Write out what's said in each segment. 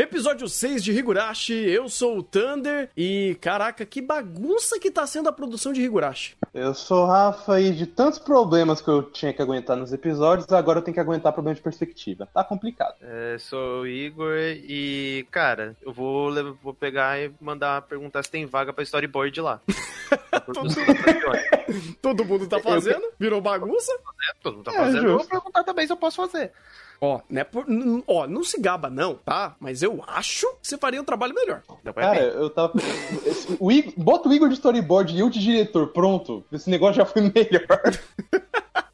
Episódio 6 de Higurashi, eu sou o Thunder e caraca, que bagunça que tá sendo a produção de Higurashi. Eu sou o Rafa e de tantos problemas que eu tinha que aguentar nos episódios, agora eu tenho que aguentar problema de perspectiva. Tá complicado. É, sou o Igor e, cara, eu vou, vou pegar e mandar perguntar se tem vaga pra storyboard lá. todo, todo mundo tá fazendo? Virou bagunça? É, todo mundo tá fazendo. É, eu vou perguntar também se eu posso fazer. Ó, né, por, ó, não se gaba não, tá? Mas eu acho que você faria um trabalho melhor. Cara, eu tava... o Igor, bota o Igor de storyboard e eu de diretor, pronto. Esse negócio já foi melhor.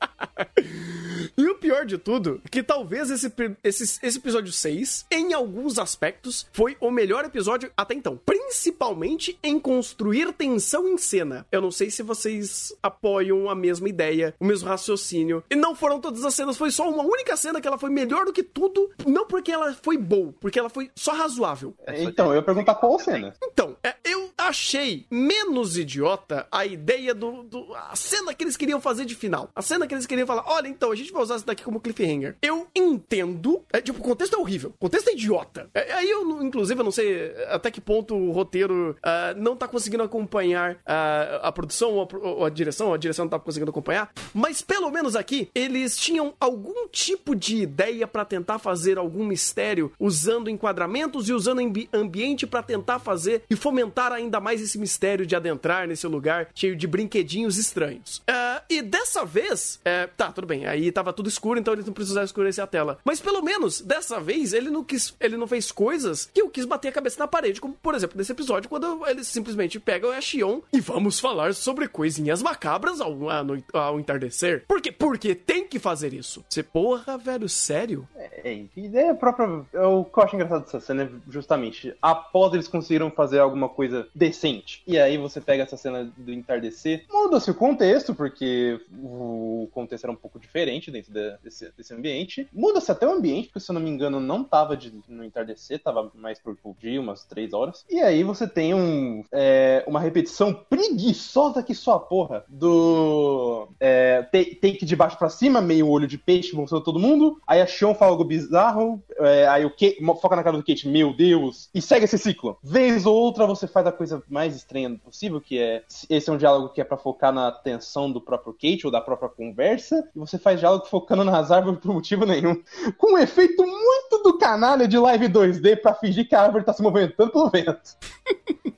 Pior de tudo, que talvez esse, esse, esse episódio 6, em alguns aspectos, foi o melhor episódio até então. Principalmente em construir tensão em cena. Eu não sei se vocês apoiam a mesma ideia, o mesmo raciocínio. E não foram todas as cenas, foi só uma única cena que ela foi melhor do que tudo. Não porque ela foi boa, porque ela foi só razoável. Então, eu ia perguntar qual cena. Então, é, eu achei menos idiota a ideia do, do, a cena que eles queriam fazer de final. A cena que eles queriam falar, olha, então, a gente vai usar isso daqui como cliffhanger. Eu entendo, é, tipo, o contexto é horrível, o contexto é idiota. É, aí eu, inclusive, eu não sei até que ponto o roteiro uh, não tá conseguindo acompanhar uh, a produção ou a, ou a, direção, a direção não tá conseguindo acompanhar, mas pelo menos aqui, eles tinham algum tipo de ideia para tentar fazer algum mistério usando enquadramentos e usando ambi ambiente para tentar fazer e fomentar ainda mais esse mistério de adentrar nesse lugar cheio de brinquedinhos estranhos. Uh, e dessa vez, é, tá, tudo bem, aí tava tudo escuro, então eles não precisaram escurecer a tela. Mas pelo menos, dessa vez, ele não quis, ele não fez coisas que eu quis bater a cabeça na parede, como por exemplo nesse episódio, quando eles simplesmente pegam a Shion e vamos falar sobre coisinhas macabras ao, ao, ao entardecer. Por quê? Porque tem que fazer isso. Você, porra, velho, sério? É, ideia própria. O que eu acho engraçado dessa cena é justamente após eles conseguiram fazer alguma coisa decente. E aí você pega essa cena do entardecer, muda-se o contexto, porque o contexto era um pouco diferente dentro de, desse, desse ambiente. Muda-se até o ambiente, porque se eu não me engano, não tava de, no entardecer, tava mais por, dia, umas três horas. E aí você tem um, é, uma repetição preguiçosa que só porra do é, take de baixo para cima, meio olho de peixe, mostrando todo mundo. Aí a Sean fala algo bizarro, é, aí o Kate, foca na cara do Kate, meu Deus, e segue esse ciclo. Vez ou outra você faz a coisa mais estranha possível, que é esse é um diálogo que é para focar na tensão do próprio Kate ou da própria conversa, e você faz diálogo focando nas árvores por motivo nenhum. Com um efeito muito do canalha de live 2D para fingir que a árvore tá se movimentando pelo vento.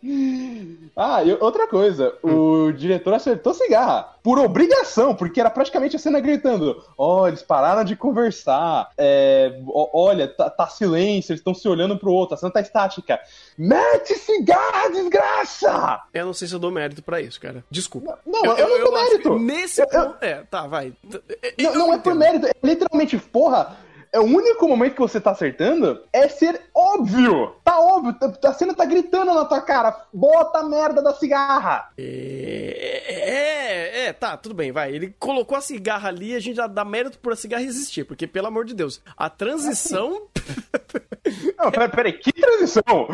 ah, e outra coisa, o diretor acertou cigarra. Por obrigação, porque era praticamente a cena gritando: Ó, oh, eles pararam de conversar. É, olha, tá, tá, silêncio, eles estão se olhando pro outro, a cena tá estática. Mete cigarra, desgraça! Eu não sei se eu dou mérito pra isso, cara. Desculpa. Não, eu, eu, eu não dou mérito. Nesse eu, ponto. É, tá, vai. Não, não é por mérito, é literalmente, porra é o único momento que você tá acertando é ser óbvio. Tá óbvio, a cena tá gritando na tua cara. Bota a merda da cigarra. É, é, é, tá, tudo bem, vai. Ele colocou a cigarra ali, a gente já dá mérito por a cigarra existir, porque pelo amor de Deus, a transição. Não, peraí, peraí, que transição?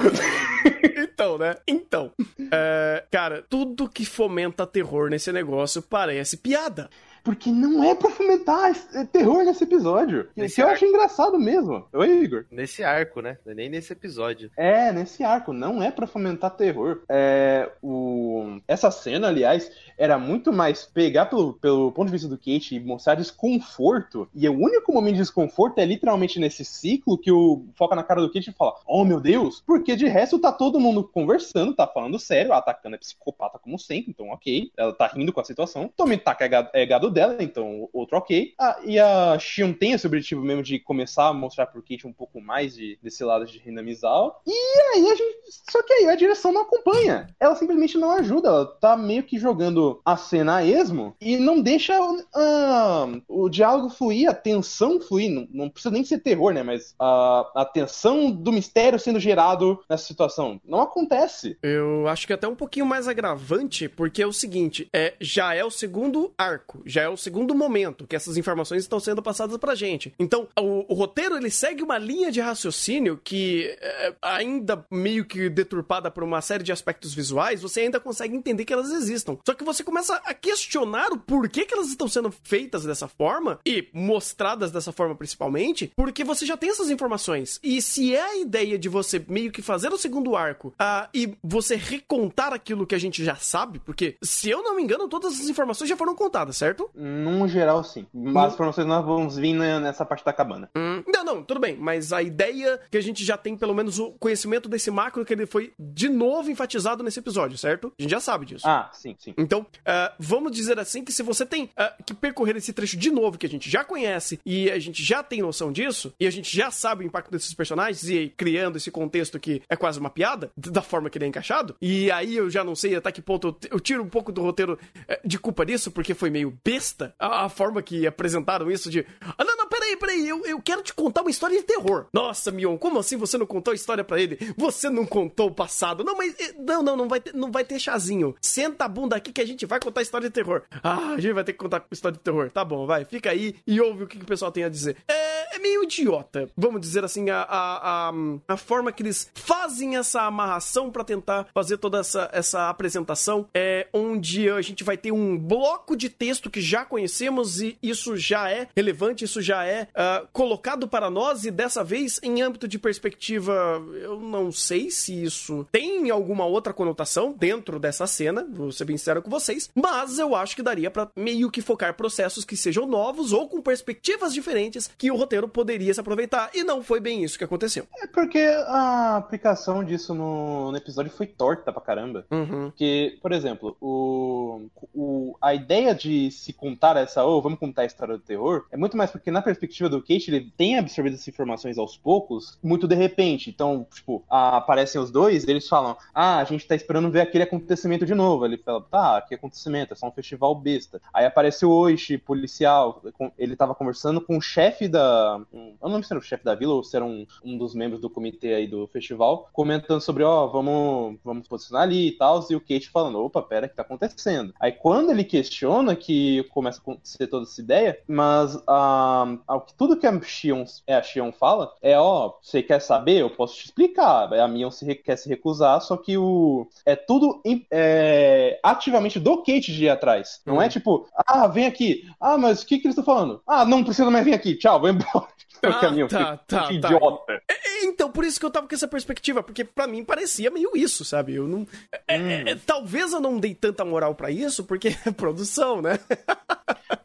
então, né? Então. É, cara, tudo que fomenta terror nesse negócio parece piada. Porque não é pra fomentar terror nesse episódio. Nesse eu acho engraçado mesmo. Oi, Igor. Nesse arco, né? É nem nesse episódio. É, nesse arco. Não é para fomentar terror. É, o... Essa cena, aliás, era muito mais pegar pelo, pelo ponto de vista do Kate e mostrar desconforto. E o único momento de desconforto é literalmente nesse ciclo que o foca na cara do Kate e fala: Oh meu Deus! Porque de resto tá todo mundo conversando, tá falando sério, atacando é psicopata como sempre, então ok. Ela tá rindo com a situação. Tommy tá é gado dela, então outro ok. Ah, e a Shion tem esse objetivo mesmo de começar a mostrar pro Kate um pouco mais de, desse lado de Rina Mizal. E aí a gente. Só que aí a direção não acompanha. Ela simplesmente não ajuda. Ela tá meio que jogando a cena a esmo e não deixa uh, o diálogo fluir, a tensão fluir. Não, não, precisa nem ser terror, né? Mas a, a tensão do mistério sendo gerado nessa situação. Não acontece. Eu acho que é até um pouquinho mais agravante, porque é o seguinte, é, já é o segundo arco, já é o segundo momento que essas informações estão sendo passadas pra gente. Então, o, o roteiro, ele segue uma linha de raciocínio que, é, ainda meio que deturpada por uma série de aspectos visuais, você ainda consegue entender que elas existam. Só que você começa a questionar o porquê que elas estão sendo feitas dessa forma, e mostradas dessa forma principalmente, porque você já tem essas informações. E se é a ideia de você meio que fazer o segundo arco uh, e você recontar aquilo que a gente já sabe, porque, se eu não me engano, todas as informações já foram contadas, certo? Num geral, sim. Mas as informações nós vamos vir nessa parte da cabana. Hum, não, não, tudo bem. Mas a ideia que a gente já tem, pelo menos, o conhecimento desse macro que ele foi de novo enfatizado nesse episódio, certo? A gente já sabe disso. Ah, sim, sim. Então, uh, vamos dizer assim que se você tem uh, que percorrer esse trecho de novo, que a gente já conhece e a gente já tem noção disso, e a gente já sabe o impacto desses personagens e criando esse contexto que é quase uma piada, da forma que ele é encaixado, e aí eu já não sei até que ponto eu, tiro um pouco do roteiro uh, de culpa disso, porque foi meio besta a, a forma que apresentaram isso de. Ah, não, não, peraí, peraí, eu, eu quero te contar uma história de terror. Nossa, Mion, como assim você não contou a história para ele? Você não contou o passado. Não, mas. Eh, não, não, não vai ter, não vai ter chazinho. Senta a bunda aqui que a gente vai contar história de terror. Ah, a gente vai ter que contar história de terror. Tá bom, vai, fica aí e ouve o que, que o pessoal tem a dizer. É, é meio idiota, vamos dizer assim, a, a, a, a forma que eles fazem essa amarração para tentar fazer toda essa, essa apresentação. É onde a gente vai ter um bloco de texto que já conhecemos e isso já é relevante, isso já é uh, colocado para nós e dessa vez em âmbito de perspectiva, eu não sei se isso tem alguma outra conotação dentro dessa cena, vou ser bem sincero com vocês, mas eu acho que daria para meio que focar processos que sejam novos ou com perspectivas diferentes que o roteiro poderia se aproveitar e não foi bem isso que aconteceu. É porque a aplicação disso no, no episódio foi torta pra caramba. Uhum. Porque, por exemplo, o, o, a ideia de se contar essa, ou oh, vamos contar a história do terror, é muito mais porque na perspectiva do Kate, ele tem absorvido essas informações aos poucos, muito de repente. Então, tipo, aparecem os dois, eles falam, ah, a gente tá esperando ver aquele acontecimento de novo. Ele fala, tá, que acontecimento? É só um festival besta. Aí aparece o Oishi, policial, ele tava conversando com o chefe da. Eu não lembro se era o chefe da vila ou se era um, um dos membros do comitê aí do festival, comentando sobre, ó, oh, vamos, vamos posicionar ali e tal, e o Kate falando, opa, pera, o que tá acontecendo? Aí quando ele questiona, que começa a acontecer toda essa ideia, mas ah, tudo que a Xion, é, a Xion fala é, ó, você quer saber? Eu posso te explicar. A Mion se, quer se recusar, só que o é tudo é, ativamente do Kate de ir atrás. Não é uhum. tipo, ah, vem aqui. Ah, mas o que, que eles estão falando? Ah, não precisa mais vir aqui. Tchau, vou embora. Ah, caminho, tá, tá, tá. idiota. É, é, então, por isso que eu tava com essa perspectiva, porque para mim parecia meio isso, sabe? Eu não. É, hum. é, talvez eu não dei tanta moral para isso, porque é produção, né?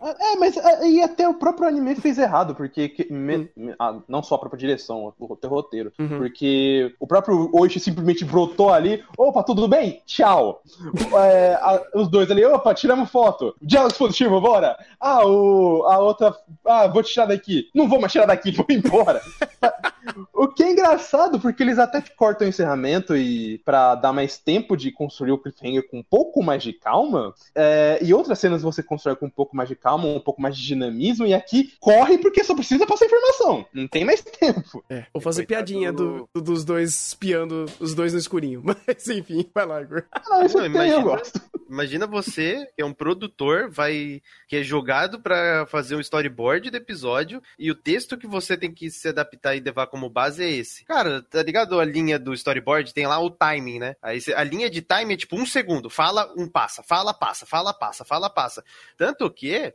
É, mas e até o próprio anime fez errado, porque me, hum. ah, não só a própria direção, o roteiro, uhum. porque o próprio Oishi simplesmente brotou ali, opa, tudo bem? Tchau. É, a, os dois ali, opa, tiramos foto. Diálogo positivo, bora. Ah, o, a outra, ah, vou te tirar daqui. Não vou mais tirar daqui, vou embora. o que é engraçado, porque eles até cortam o encerramento e para dar mais tempo de construir o cliffhanger com um pouco mais de calma, é, e outras cenas você constrói com um pouco mais de calma, um pouco mais de dinamismo, e aqui corre porque só precisa passar informação. Não tem mais tempo. É, vou fazer piadinha do, do, dos dois espiando os dois no escurinho. Mas enfim, vai lá, Igor. Não, isso não, imagina, eu gosto. Imagina você, que é um produtor, vai que é jogado para fazer um storyboard do episódio, e o texto que você tem que se adaptar e levar como base é esse. Cara, tá ligado? A linha do storyboard tem lá o timing, né? Aí a linha de time é tipo um segundo. Fala, um passa. Fala, passa. Fala, passa. Fala, passa. Tanto que,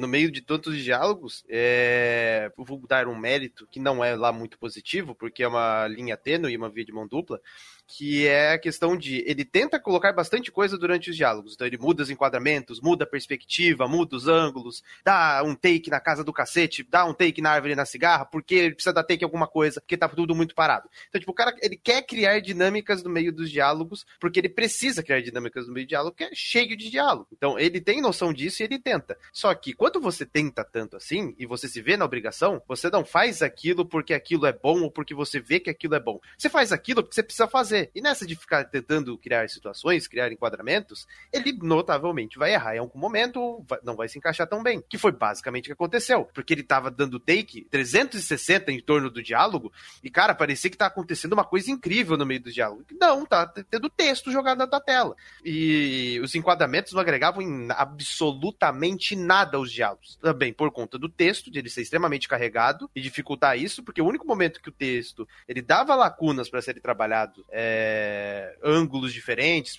no meio de tantos diálogos, é, vou dar um mérito que não é lá muito positivo, porque é uma linha tênue, uma via de mão dupla que é a questão de ele tenta colocar bastante coisa durante os diálogos. Então ele muda os enquadramentos, muda a perspectiva, muda os ângulos, dá um take na casa do cacete, dá um take na árvore na cigarra, porque ele precisa dar take em alguma coisa, porque tá tudo muito parado. Então, tipo, o cara ele quer criar dinâmicas no meio dos diálogos, porque ele precisa criar dinâmicas no meio do diálogo, que é cheio de diálogo. Então, ele tem noção disso e ele tenta. Só que quando você tenta tanto assim, e você se vê na obrigação, você não faz aquilo porque aquilo é bom ou porque você vê que aquilo é bom. Você faz aquilo porque você precisa fazer fazer. E nessa de ficar tentando criar situações, criar enquadramentos, ele notavelmente vai errar em algum momento, não vai se encaixar tão bem. Que foi basicamente o que aconteceu. Porque ele tava dando take 360 em torno do diálogo, e cara, parecia que tá acontecendo uma coisa incrível no meio do diálogo. Não, tá tendo texto jogado na tela. E os enquadramentos não agregavam em absolutamente nada aos diálogos. Também por conta do texto, de ele ser extremamente carregado e dificultar isso, porque o único momento que o texto ele dava lacunas para serem trabalhados, é, ângulos diferentes,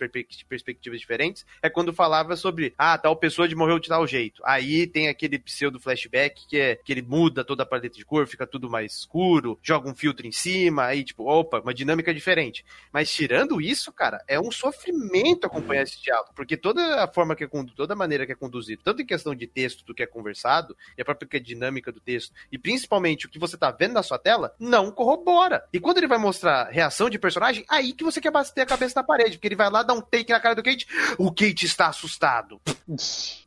perspectivas diferentes, é quando falava sobre, ah, tal pessoa de morreu de tal jeito. Aí tem aquele pseudo flashback que é que ele muda toda a paleta de cor, fica tudo mais escuro, joga um filtro em cima, aí tipo, opa, uma dinâmica diferente. Mas tirando isso, cara, é um sofrimento acompanhar esse diálogo, porque toda a forma que é toda a maneira que é conduzido, tanto em questão de texto do que é conversado, e a própria dinâmica do texto, e principalmente o que você tá vendo na sua tela, não corrobora. E quando ele vai mostrar reação de personagem, aí que você quer bater a cabeça na parede, porque ele vai lá dar um take na cara do Kate, o Kate está assustado.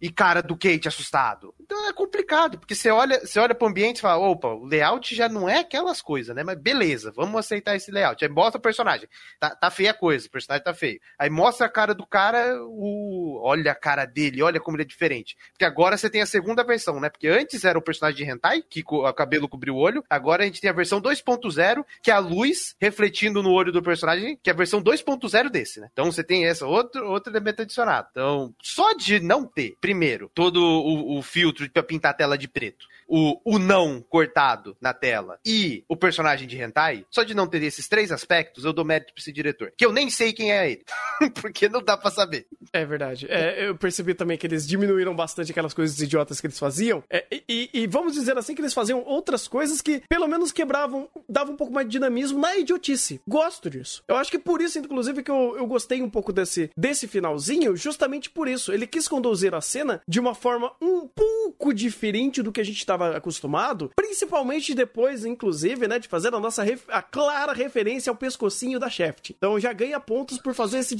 e cara do Kate assustado. Então é complicado, porque você olha, você olha pro ambiente e fala, opa, o layout já não é aquelas coisas, né? Mas beleza, vamos aceitar esse layout. Aí mostra o personagem. Tá, tá feia a coisa, o personagem tá feio. Aí mostra a cara do cara, o. Olha a cara dele, olha como ele é diferente. Porque agora você tem a segunda versão, né? Porque antes era o personagem de hentai, que o cabelo cobriu o olho. Agora a gente tem a versão 2.0, que é a luz refletindo no olho do personagem, que é a versão 2.0 desse, né? Então você tem essa outro, outro elemento adicionado. Então, só de não ter, primeiro, todo o, o filtro para pintar a tela de preto o, o não cortado na tela e o personagem de hentai, só de não ter esses três aspectos, eu dou mérito pra esse diretor. Que eu nem sei quem é ele. porque não dá pra saber. É verdade. É, eu percebi também que eles diminuíram bastante aquelas coisas idiotas que eles faziam. É, e, e, vamos dizer assim que eles faziam outras coisas que pelo menos quebravam, davam um pouco mais de dinamismo na idiotice. Gosto disso. Eu acho que por isso, inclusive, que eu, eu gostei um pouco desse, desse finalzinho, justamente por isso. Ele quis conduzir a cena de uma forma um pouco diferente do que a gente estava estava acostumado, principalmente depois, inclusive, né, de fazer a nossa a clara referência ao pescocinho da Shaft. Então já ganha pontos por fazer esse,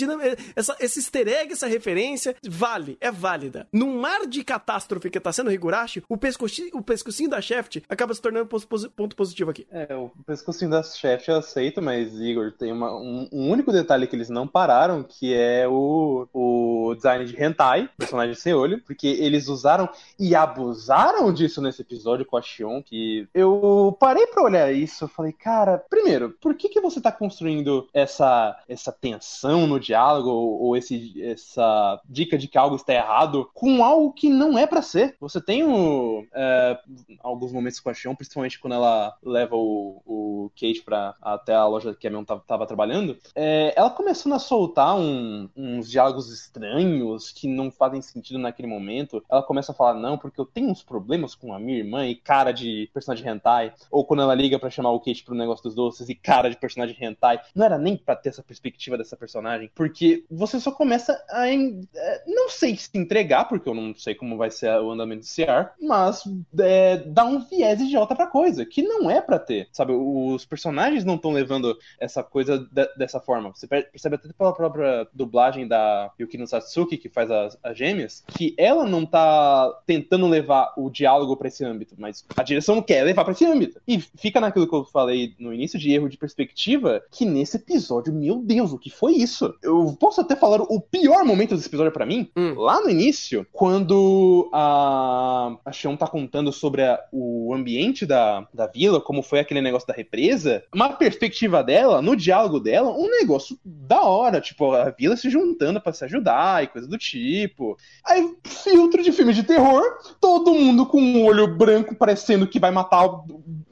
essa, esse easter egg, essa referência, vale, é válida. Num mar de catástrofe que tá sendo Higurashi, o pescocinho, o pescocinho da Shaft acaba se tornando ponto positivo aqui. É, o pescocinho da Shaft eu aceito, mas, Igor, tem uma, um, um, único detalhe que eles não pararam, que é o, o design de hentai, personagem sem olho, porque eles usaram e abusaram disso nesse episódio com a Xion que eu parei para olhar isso, eu falei, cara, primeiro, por que que você tá construindo essa essa tensão no diálogo ou, ou esse essa dica de que algo está errado com algo que não é para ser? Você tem o, é, alguns momentos com a Xion, principalmente quando ela leva o, o Kate para até a loja que a Mion tava, tava trabalhando, é, ela começando a soltar um, uns diálogos estranhos que não fazem sentido naquele momento. Ela começa a falar, não, porque eu tenho uns problemas com a irmã e cara de personagem hentai, ou quando ela liga para chamar o Kate pro negócio dos doces e cara de personagem hentai, não era nem para ter essa perspectiva dessa personagem, porque você só começa a é, não sei se entregar, porque eu não sei como vai ser o andamento desse ar, mas é, dá um viés idiota pra coisa, que não é para ter, sabe? Os personagens não estão levando essa coisa de, dessa forma. Você percebe até pela própria dublagem da Yukino Satsuki, que faz as, as gêmeas, que ela não tá tentando levar o diálogo para esse âmbito, mas a direção quer levar para esse âmbito. E fica naquilo que eu falei no início de erro de perspectiva, que nesse episódio, meu Deus, o que foi isso? Eu posso até falar o pior momento desse episódio para mim, hum. lá no início, quando a, a Xion tá contando sobre a, o ambiente da, da vila, como foi aquele negócio da represa, uma perspectiva dela, no diálogo dela, um negócio da hora, tipo, a vila se juntando para se ajudar e coisa do tipo. Aí, filtro de filme de terror, todo mundo com um olho branco parecendo que vai matar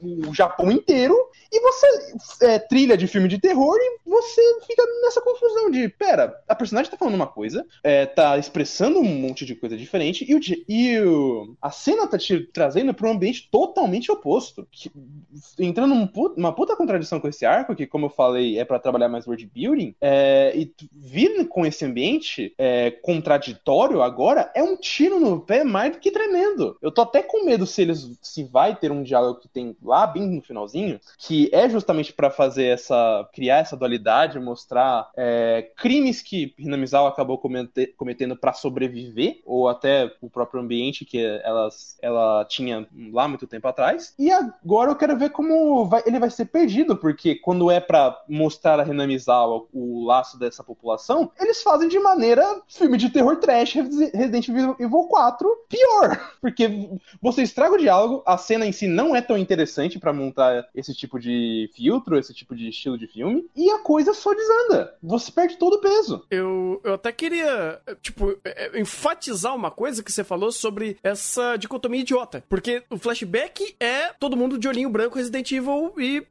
o, Japão inteiro, e você é, trilha de filme de terror e você fica nessa confusão de, pera, a personagem tá falando uma coisa, é, tá expressando um monte de coisa diferente, e, o, e o, a cena tá te trazendo pra um ambiente totalmente oposto. Que, entrando numa puta, uma puta contradição com esse arco, que, como eu falei, é para trabalhar mais world building, é, e vir com esse ambiente é, contraditório agora é um tiro no pé mais do que tremendo. Eu tô até com medo se eles se vai ter um diálogo que tem lá bem no finalzinho, que é justamente para fazer essa. criar essa dualidade, mostrar é, crimes que Hinamizawa acabou cometendo para sobreviver, ou até o próprio ambiente que elas, ela tinha lá muito tempo atrás. E agora eu quero ver como vai, ele vai ser perdido, porque quando é para mostrar a Hinamizawa o laço dessa população, eles fazem de maneira filme de terror trash Resident Evil 4 pior. Porque você estraga o diálogo, a cena em si não é tão interessante para montar esse tipo de filtro, esse tipo de estilo de filme, e a coisa só desanda. Você perde todo o peso. Eu, eu até queria, tipo, é, é, enfatizar uma coisa que você falou sobre essa dicotomia idiota. Porque o flashback é todo mundo de olhinho branco, Resident Evil e uh,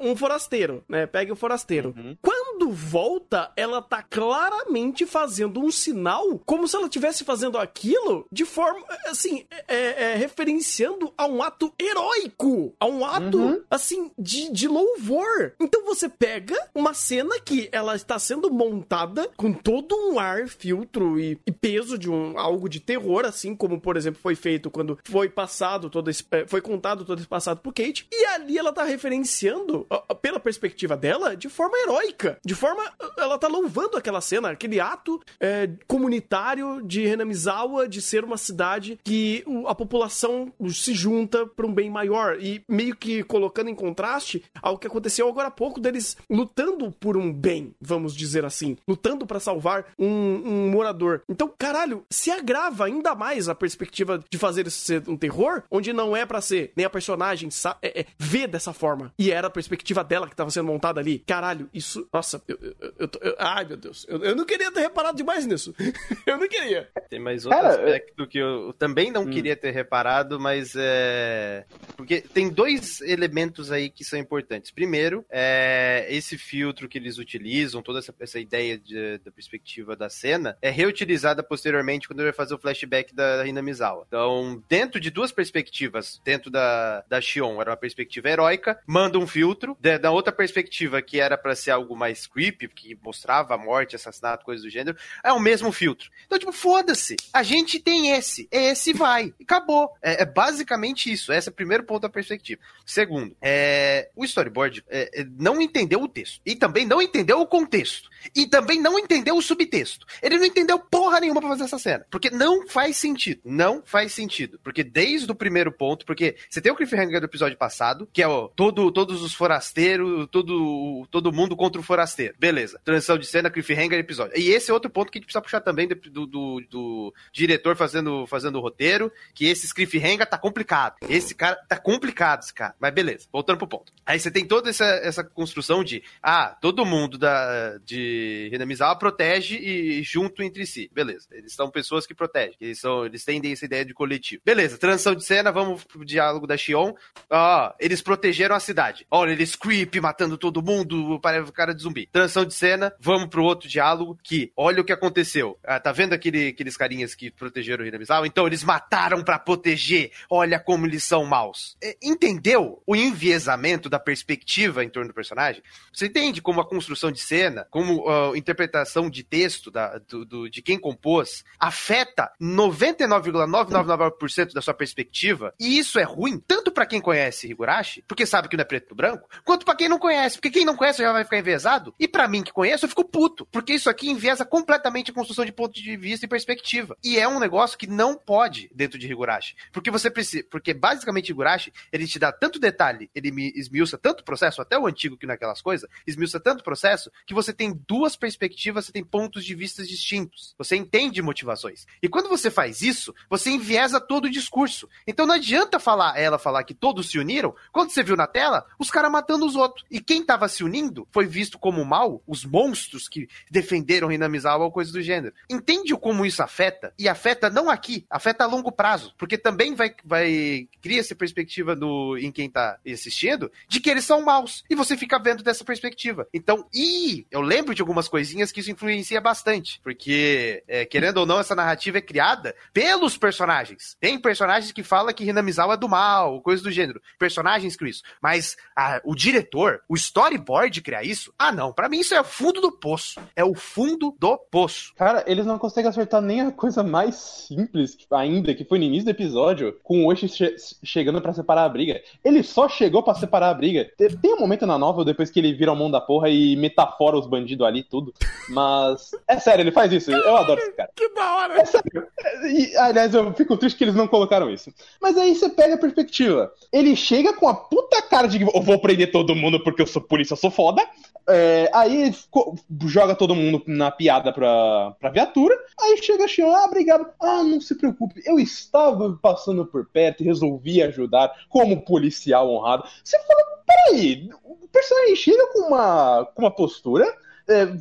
um forasteiro, né? Pega o forasteiro. Uhum. Quando volta, ela tá claramente fazendo um sinal como se ela estivesse fazendo aquilo de forma, assim, é, é, referenciando a um ato heróico, a um ato, uhum. assim, de, de louvor. Então você pega uma cena que ela está sendo montada com todo um ar, filtro e, e peso de um algo de terror, assim como, por exemplo, foi feito quando foi passado todo esse, é, foi contado todo esse passado pro Kate, e ali ela tá referenciando, pela perspectiva dela, de forma heróica, de forma, ela tá louvando aquela cena, aquele ato é, comunitário de Renamizawa de ser uma cidade que a população se junta para um bem maior e meio que colocando em contraste ao que aconteceu agora há pouco deles lutando por um bem, vamos dizer assim, lutando para salvar um, um, morador. Então, caralho, se agrava ainda mais a perspectiva de fazer isso ser um terror, onde não é para ser nem a personagem é, é, vê dessa forma e era a perspectiva dela que tava sendo montada ali. Caralho, isso, nossa, eu, eu, eu, eu ai meu Deus, eu, não queria ter reparado demais nisso. eu não queria. Tem mais outro Cara, aspecto que eu também não hum. queria ter reparado, mas é. Porque tem dois elementos aí que são importantes. Primeiro, é esse filtro que eles utilizam, toda essa, essa ideia de, da perspectiva da cena, é reutilizada posteriormente quando ele vai fazer o flashback da Rina Mizawa. Então, dentro de duas perspectivas, dentro da, da Shion, era uma perspectiva heróica, manda um filtro, de, da outra perspectiva, que era para ser algo mais creepy, que mostrava a morte, assassinato, coisas do gênero, é o mesmo filtro. Então, tipo, foda-se. A gente tem esse. Esse vai. Acabou. É, é, basicamente isso. Esse é o primeiro ponto da perspectiva. Segundo, é, o storyboard é, é, não entendeu o texto. E também não entendeu o contexto. E também não entendeu o subtexto. Ele não entendeu porra nenhuma pra fazer essa cena. Porque não faz sentido. Não faz sentido. Porque desde o primeiro ponto, porque você tem o cliffhanger do episódio passado, que é todo, todos os forasteiros, todo, todo mundo contra o forasteiro. Beleza. Transição de cena, cliffhanger, episódio. E esse é outro ponto que a gente precisa puxar também do, do, do diretor fazendo, fazendo o roteiro, que esse cliffhanger tá complicado. Esse cara tá complicado, cara. Mas beleza, voltando pro ponto. Aí você tem toda essa, essa construção de, ah, todo mundo da, de Renamizawa protege e junto entre si. Beleza. Eles são pessoas que protegem. Eles, são, eles têm essa ideia de coletivo. Beleza, transição de cena, vamos pro diálogo da Xion. Ah, eles protegeram a cidade. Olha, eles creep matando todo mundo, para o cara de zumbi. Transição de cena, vamos pro outro diálogo que, olha o que aconteceu. Ah, tá vendo aquele, aqueles carinhas que protegeram o? Então eles mataram para proteger. Olha como eles são maus. É, entendeu o enviesamento da perspectiva em torno do personagem? Você entende como a construção de cena, como a uh, interpretação de texto da, do, do, de quem compôs afeta 99,999% da sua perspectiva? E isso é ruim tanto para quem conhece Higurashi, porque sabe que não é preto no branco, quanto para quem não conhece, porque quem não conhece já vai ficar enviesado. E para mim que conheço, eu fico puto, porque isso aqui enviesa completamente a construção de ponto de vista e perspectiva. E é um negócio que não pode dentro de Higurashi, porque você precisa, porque basicamente Higurashi, ele te dá tanto detalhe, ele me esmiuça tanto processo, até o antigo que naquelas coisas, esmiuça tanto processo que você tem duas perspectivas, você tem pontos de vista distintos. Você entende motivações. E quando você faz isso, você enviesa todo o discurso. Então não adianta falar ela falar que todos se uniram, quando você viu na tela, os caras matando os outros. E quem tava se unindo foi visto como mal, os monstros que defenderam Hinamizawa ou coisa do gênero. Entende como isso afeta? E afeta não aqui, afeta a longo prazo, porque também vai, vai cria essa perspectiva no, em quem tá assistindo de que eles são maus. E você fica vendo dessa perspectiva. Então, e eu lembro de algumas coisinhas que isso influencia bastante, porque, é, querendo ou não, essa narrativa é criada pelos personagens. Tem personagens que falam que Hinamizawa é do mal, coisa do gênero. Personagens que isso. Mas a, o diretor, o storyboard criar isso, ah não, para mim isso é o fundo do poço. É o fundo do poço. Cara, eles não conseguem acertar nem a coisa mais simples ainda, que foi no início do episódio, com o Oshi che chegando para separar a briga. Ele só chegou para separar a briga. Tem um momento na novel depois que ele vira o mão da porra e metafora os bandidos ali tudo. Mas é sério, ele faz isso. Eu adoro esse cara. Que da hora! É sério. E, aliás, eu fico triste que eles não colocaram isso. Mas aí você pega a perspectiva. Ele chega com a puta cara de eu vou prender todo mundo porque eu sou polícia, eu sou foda. É, aí joga todo mundo na piada pra, pra viatura. Aí chega a Xion, ah, obrigado. Ah, não se preocupe, eu estava passando por perto e resolvi ajudar como policial honrado. Você fala, peraí, o personagem chega com uma, com uma postura é,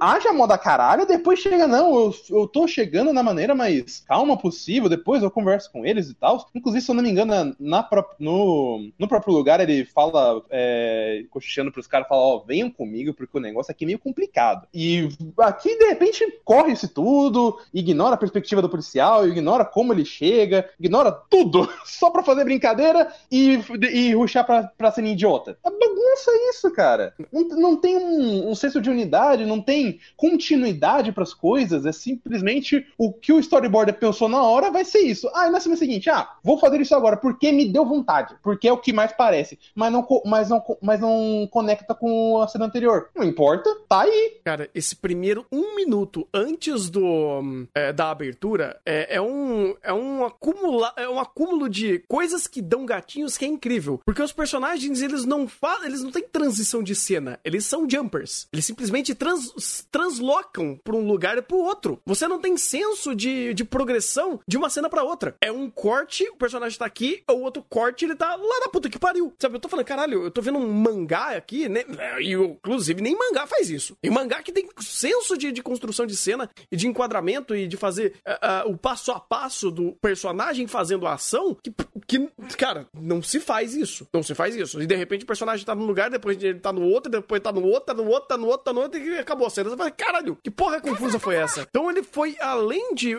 haja moda caralho, depois chega, não, eu, eu tô chegando na maneira mais calma possível, depois eu converso com eles e tal. Inclusive, se eu não me engano, na, no, no próprio lugar ele fala, é, cochichando pros caras, fala, ó, oh, venham comigo, porque o negócio aqui é meio complicado. E aqui, de repente, corre isso tudo, ignora a perspectiva do policial, ignora como ele chega, ignora tudo, só pra fazer brincadeira e, e ruxar pra, pra ser idiota. É bagunça isso, cara. Não, não tem um, um senso de unidade, não tem continuidade para as coisas, é simplesmente o que o storyboarder pensou na hora vai ser isso. Ah, e na cena seguinte, ah, vou fazer isso agora porque me deu vontade, porque é o que mais parece, mas não, mas não, mas não conecta com a cena anterior. Não importa, tá aí. Cara, esse primeiro um minuto antes do é, da abertura é, é, um é um acumula, é um acúmulo de coisas que dão gatinhos que é incrível, porque os personagens eles não falam, eles não têm transição de cena, eles são jumpers, eles simplesmente simplesmente trans, translocam para um lugar e para o outro. Você não tem senso de, de progressão de uma cena para outra. É um corte, o personagem tá aqui, o outro corte, ele tá lá na puta que pariu. Sabe, eu tô falando, caralho, eu tô vendo um mangá aqui, né? E, inclusive, nem mangá faz isso. E mangá que tem senso de, de construção de cena e de enquadramento e de fazer uh, uh, o passo a passo do personagem fazendo a ação, que, que, cara, não se faz isso. Não se faz isso. E de repente o personagem tá num lugar, depois ele tá no outro, depois tá no outro, tá no outro, tá no outro, tá no outro e acabou a cena. Você fala, caralho, que porra confusa foi essa? Então ele foi, além de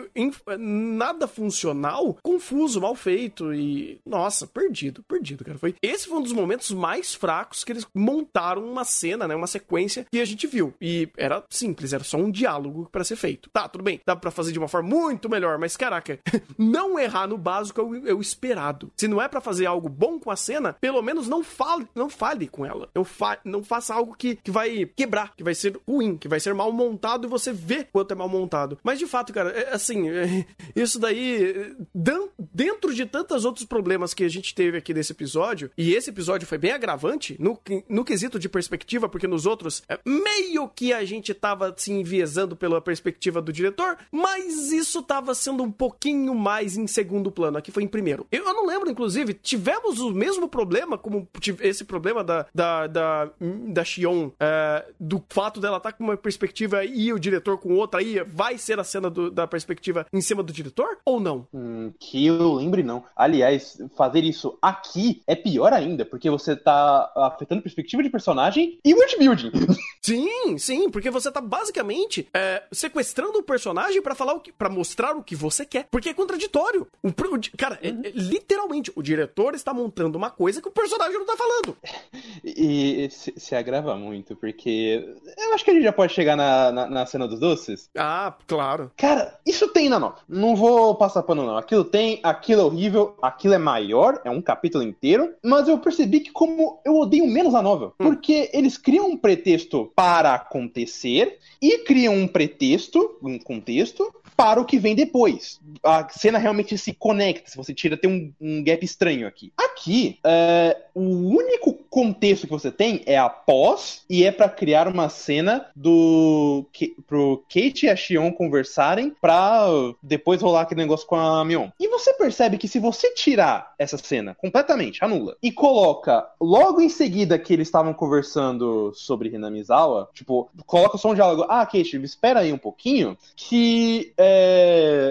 nada funcional, confuso, mal feito e. Nossa, perdido, perdido, cara. Foi. Esse foi um dos momentos mais fracos que eles montaram uma cena, né? Uma sequência que a gente viu. E era simples, era só um diálogo para ser feito. Tá, tudo bem, dá para fazer de uma forma muito melhor, mas caraca, não errar no básico é o, é o esperado. Se não é para fazer algo bom com a cena, pelo menos não fale, não fale com ela. Não, fa não faça algo que, que vai quebrar, que vai ser ruim, que vai ser mal montado e você vê quanto é mal montado. Mas de fato, cara, é, assim, é, isso daí, dentro de tantos outros problemas que a gente teve aqui nesse episódio, e esse episódio foi bem agravante no, no quesito de perspectiva, porque nos outros, é, meio que a gente tava se enviesando pela perspectiva do diretor, mas isso tava sendo um pouquinho mais em segundo plano. Aqui foi em primeiro. Eu, eu não lembro, inclusive, tivemos o mesmo problema, como esse problema da, da, da, da Xion, é, do dela tá com uma perspectiva e o diretor com outra, aí vai ser a cena do, da perspectiva em cima do diretor ou não? Hum, que eu lembre, não. Aliás, fazer isso aqui é pior ainda, porque você tá afetando a perspectiva de personagem e world building. Sim, sim, porque você tá basicamente é, sequestrando o personagem para falar o que, para mostrar o que você quer, porque é contraditório. O, o cara, é, é, literalmente, o diretor está montando uma coisa que o personagem não tá falando. E, e se, se agrava muito, porque eu acho que a gente já pode chegar na, na, na, cena dos doces? Ah, claro. Cara, isso tem na nova. Não vou passar pano, não. Aquilo tem, aquilo é horrível, aquilo é maior, é um capítulo inteiro. Mas eu percebi que, como eu odeio menos a novel, hum. porque eles criam um pretexto para acontecer e criam um pretexto, um contexto, para o que vem depois. A cena realmente se conecta, se você tira, tem um, um gap estranho aqui. Aqui, é, o único contexto que você tem é após e é para criar uma cena do que, pro Kate e a Xion conversarem pra depois rolar aquele negócio com a Mion. E você percebe que se você tirar essa cena completamente, anula, e coloca logo em seguida que eles estavam conversando sobre Hinamizawa, tipo, coloca só um diálogo, ah, Kate, espera aí um pouquinho, que é,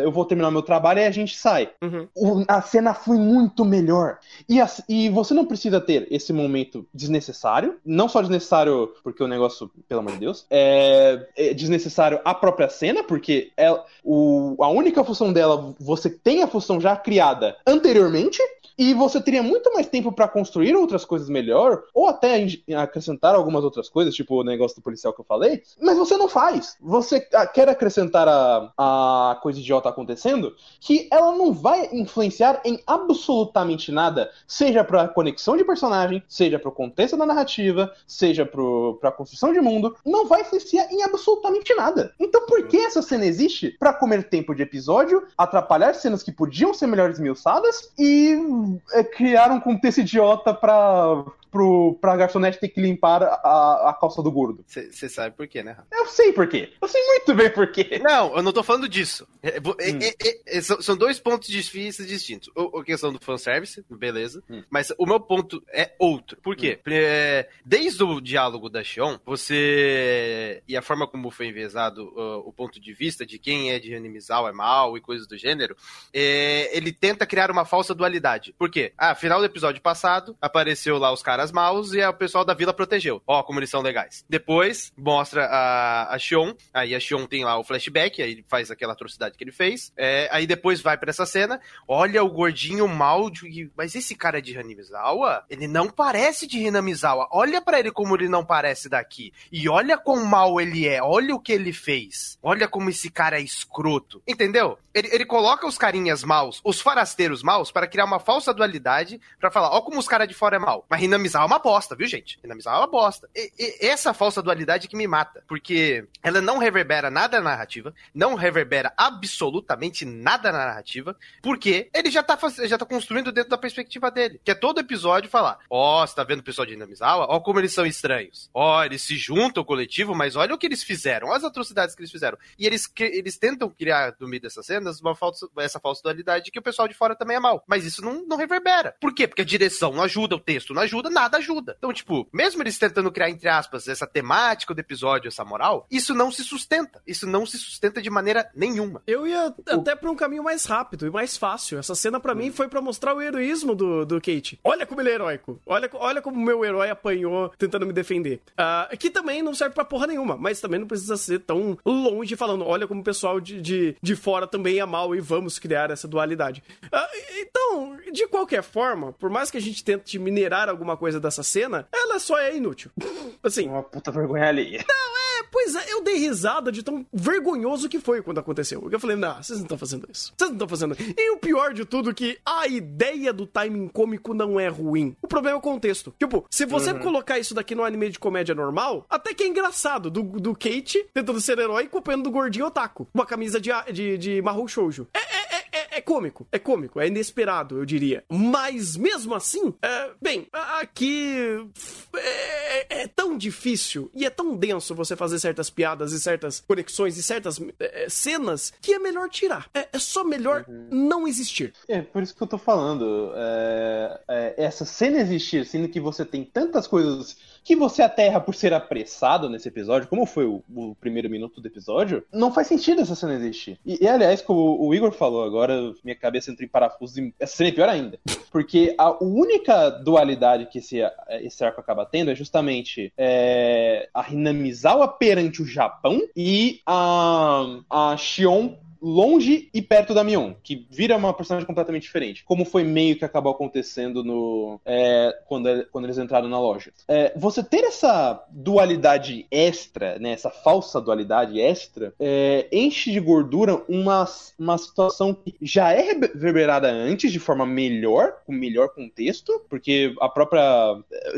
eu vou terminar meu trabalho e a gente sai. Uhum. O, a cena foi muito melhor. E, a, e você não precisa ter esse momento desnecessário, não só desnecessário porque o negócio, pelo amor de Deus, é, é desnecessário a própria cena, porque ela, o, a única função dela, você tem a função já criada anteriormente, e você teria muito mais tempo para construir outras coisas melhor, ou até acrescentar algumas outras coisas, tipo o negócio do policial que eu falei, mas você não faz. Você ah, quer acrescentar a, a coisa idiota acontecendo, que ela não vai influenciar em absolutamente nada, seja pra conexão de personagem, seja pro contexto da narrativa, seja pro, pra construção de mundo, não vai influenciar em absolutamente nada. Então por que essa cena existe? Para comer tempo de episódio, atrapalhar cenas que podiam ser melhores esmiuçadas e é, criar um contexto idiota pra pro, pra garçonete ter que limpar a, a calça do gordo. Você sabe por quê, né? Eu sei por quê. Eu sei muito bem por quê. Não, eu não tô falando disso. É, hum. é, é, são, dois pontos difíceis distintos. O, a questão do fanservice, beleza. Hum. Mas o meu ponto é outro. Por quê? Hum. Desde o diálogo da Xion, você. E a forma como foi envezado uh, o ponto de vista de quem é de Hanimizawa é mal e coisas do gênero, é, ele tenta criar uma falsa dualidade. Por quê? Ah, final do episódio passado, apareceu lá os caras maus e o pessoal da vila protegeu. Ó, como eles são legais. Depois, mostra a, a Xion. Aí a Xion tem lá o flashback, aí ele faz aquela atrocidade que ele fez. É, aí depois vai para essa cena. Olha o gordinho mal de. Mas esse cara é de Hanamizawa? Ele não parece de Hanamizawa. Olha para ele como ele não parece daqui. E olha quão mal ele é. Olha o que ele fez. Olha como esse cara é escroto. Entendeu? Ele, ele coloca os carinhas maus, os farasteiros maus, para criar uma falsa dualidade, para falar, ó como os caras de fora é mal. Mas Dinamizar é uma bosta, viu, gente? Dinamizar é uma bosta. E, e, essa falsa dualidade que me mata, porque ela não reverbera nada na narrativa, não reverbera absolutamente nada na narrativa, porque ele já tá, já tá construindo dentro da perspectiva dele, que é todo episódio falar, ó, oh, você tá vendo o pessoal de Dinamizawa? Ó como eles são estranhos. Ó, eles se juntam ao coletivo, mas olha o que eles fizeram, olha as atrocidades que eles fizeram. E eles, eles tentam criar, no meio dessas cenas, uma falsa, essa falsa dualidade que o pessoal de fora também é mal. Mas isso não, não reverbera. Por quê? Porque a direção não ajuda, o texto não ajuda, nada ajuda. Então, tipo, mesmo eles tentando criar, entre aspas, essa temática do episódio, essa moral, isso não se sustenta. Isso não se sustenta de maneira nenhuma. Eu ia o... até pra um caminho mais rápido e mais fácil. Essa cena para hum. mim foi para mostrar o heroísmo do, do Kate. Olha como ele é heróico. Olha, olha como o meu herói apanhou tentando me defender. Uh, que também não serve pra porra nenhuma, mas também não precisa ser tão longe falando, olha como o pessoal de, de, de fora também é mal e vamos criar essa dualidade. Uh, então, de qualquer forma, por mais que a gente tente minerar alguma coisa dessa cena, ela só é inútil. Assim. Uma puta vergonha ali. Não, é, pois é, eu dei risada de tão vergonhoso que foi quando aconteceu. Eu falei, não, vocês não estão fazendo isso. Vocês não estão fazendo isso. E o pior de tudo é que a ideia do timing cômico não é ruim. O problema é o contexto. Tipo, se você uhum. colocar isso daqui no anime de comédia normal, até que é engraçado. Do, do Kate tentando ser herói copiando do gordinho otaku. Uma camisa de, de, de Mahou Shoujo. É, é, é, é, é cômico. É cômico. É inesperado, eu diria. Mas mesmo assim, é, bem, aqui é, é, tão difícil e é tão denso você fazer certas piadas e certas conexões e certas é, cenas que é melhor tirar. É, é só melhor uhum. não existir. É, por isso que eu tô falando. É, é, essa cena existir, sendo que você tem tantas coisas que você aterra por ser apressado nesse episódio, como foi o, o primeiro minuto do episódio, não faz sentido essa cena existir. E, e aliás, como o Igor falou agora, minha cabeça entra em parafuso e é pior ainda. Porque a única dualidade que esse, esse arco acaba tendo é justamente é, a Hinamizawa perante o Japão e a, a Shion longe e perto da Mion, que vira uma personagem completamente diferente. Como foi meio que acabou acontecendo no é, quando, quando eles entraram na loja. É, você ter essa dualidade extra, né, essa falsa dualidade extra, é, enche de gordura uma, uma situação que já é reverberada antes de forma melhor, com melhor contexto, porque a própria.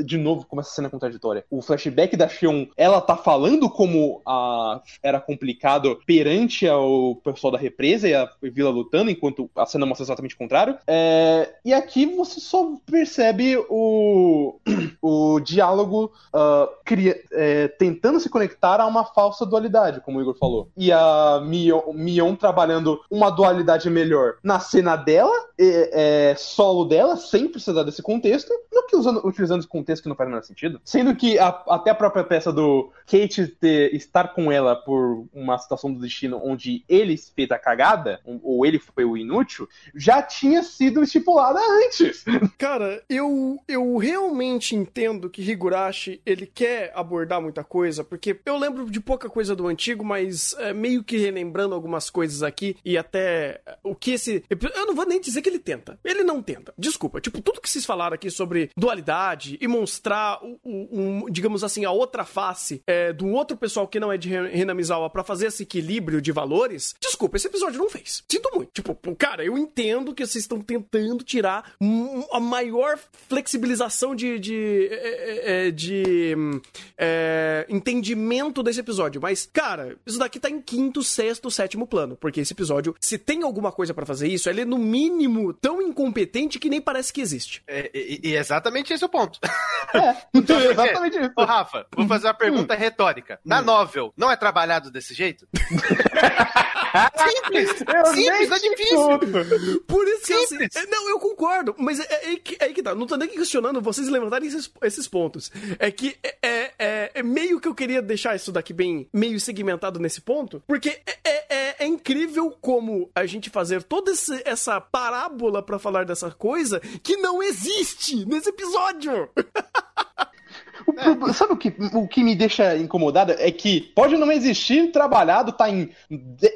De novo, como essa cena contraditória. O flashback da Xion, ela tá falando como a, era complicado perante ao pessoal da represa e a vila lutando, enquanto a cena mostra exatamente o contrário. É, e aqui você só percebe o, o diálogo uh, cria, é, tentando se conectar a uma falsa dualidade, como o Igor falou. E a Mion, Mion trabalhando uma dualidade melhor na cena dela, é, solo dela, sem precisar desse contexto, no que usando, utilizando esse contexto que não faz o menor sentido. Sendo que a, até a própria peça do Kate ter, estar com ela por uma situação do destino onde ele espera feito a cagada, ou ele foi o inútil, já tinha sido estipulada antes. Cara, eu, eu realmente entendo que Higurashi, ele quer abordar muita coisa, porque eu lembro de pouca coisa do antigo, mas é, meio que relembrando algumas coisas aqui, e até o que esse... Eu não vou nem dizer que ele tenta. Ele não tenta. Desculpa. Tipo, tudo que vocês falaram aqui sobre dualidade e mostrar, um, digamos assim, a outra face é, do outro pessoal que não é de Renamizawa para fazer esse equilíbrio de valores, desculpa, esse episódio não fez. Sinto muito. Tipo, cara, eu entendo que vocês estão tentando tirar a maior flexibilização de, de, é, é, é, de é, entendimento desse episódio, mas, cara, isso daqui tá em quinto, sexto, sétimo plano, porque esse episódio, se tem alguma coisa para fazer isso, ele é no mínimo tão incompetente que nem parece que existe. É, e, e exatamente esse é o ponto. É, então, exatamente isso. Ô, Rafa, vou fazer uma pergunta hum. retórica. Na hum. novel, não é trabalhado desse jeito? Simples! Eu Simples, é difícil. Por isso que Simples. assim. Não, eu concordo, mas é, é, é, aí que tá. Não tô nem questionando vocês levantarem esses, esses pontos. É que é, é, é, é, meio que eu queria deixar isso daqui bem meio segmentado nesse ponto, porque é, é, é incrível como a gente fazer toda esse, essa parábola para falar dessa coisa que não existe nesse episódio. O, é. Sabe o que, o que me deixa incomodado? É que pode não existir trabalhado, tá em,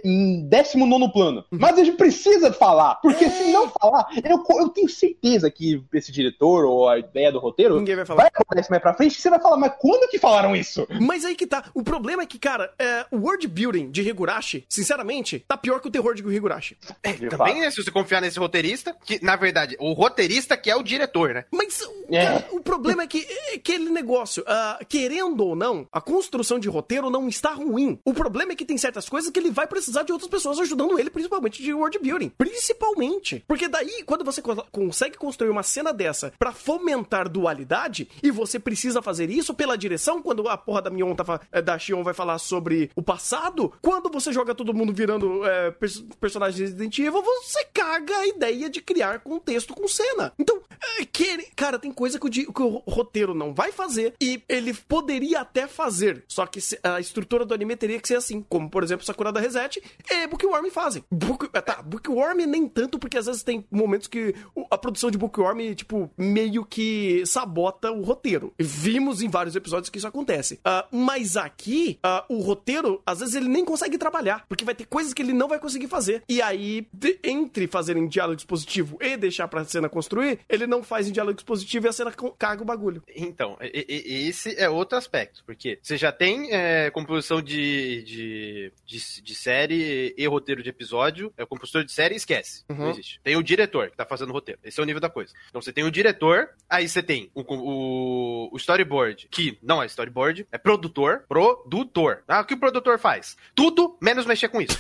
em 19 plano. Uhum. Mas a gente precisa falar. Porque é. se não falar, eu, eu tenho certeza que esse diretor ou a ideia do roteiro Ninguém vai falar. vai isso mais pra frente. Você vai falar, mas quando que falaram isso? Mas aí que tá. O problema é que, cara, é, o world building de Higurashi, sinceramente, tá pior que o terror de Higurashi. É, também, né? Se você confiar nesse roteirista, que na verdade, o roteirista que é o diretor, né? Mas é. cara, o problema é que é aquele negócio negócio, uh, querendo ou não, a construção de roteiro não está ruim. O problema é que tem certas coisas que ele vai precisar de outras pessoas ajudando ele, principalmente de world building. Principalmente. Porque daí, quando você co consegue construir uma cena dessa para fomentar dualidade, e você precisa fazer isso pela direção, quando a porra da Mion tá, eh, da Xion vai falar sobre o passado, quando você joga todo mundo virando é, pers personagens Evil, você caga a ideia de criar contexto com cena. Então, é, que, cara, tem coisa que o, que o roteiro não vai fazer e ele poderia até fazer, só que a estrutura do anime teria que ser assim, como por exemplo Sakura da Reset e Bookworm fazem. Book, é, tá, Bookworm nem tanto, porque às vezes tem momentos que a produção de Bookworm, tipo, meio que sabota o roteiro. Vimos em vários episódios que isso acontece. Uh, mas aqui, uh, o roteiro, às vezes ele nem consegue trabalhar, porque vai ter coisas que ele não vai conseguir fazer. E aí, de, entre fazer em diálogo expositivo e deixar pra cena construir, ele não faz em diálogo expositivo e a cena caga o bagulho. Então, e, esse é outro aspecto, porque você já tem é, composição de, de, de, de, série e roteiro de episódio, é o compositor de série esquece, uhum. não existe. Tem o diretor que tá fazendo o roteiro, esse é o nível da coisa. Então você tem o diretor, aí você tem o, o, o storyboard, que não é storyboard, é produtor, produtor. Ah, o que o produtor faz? Tudo menos mexer com isso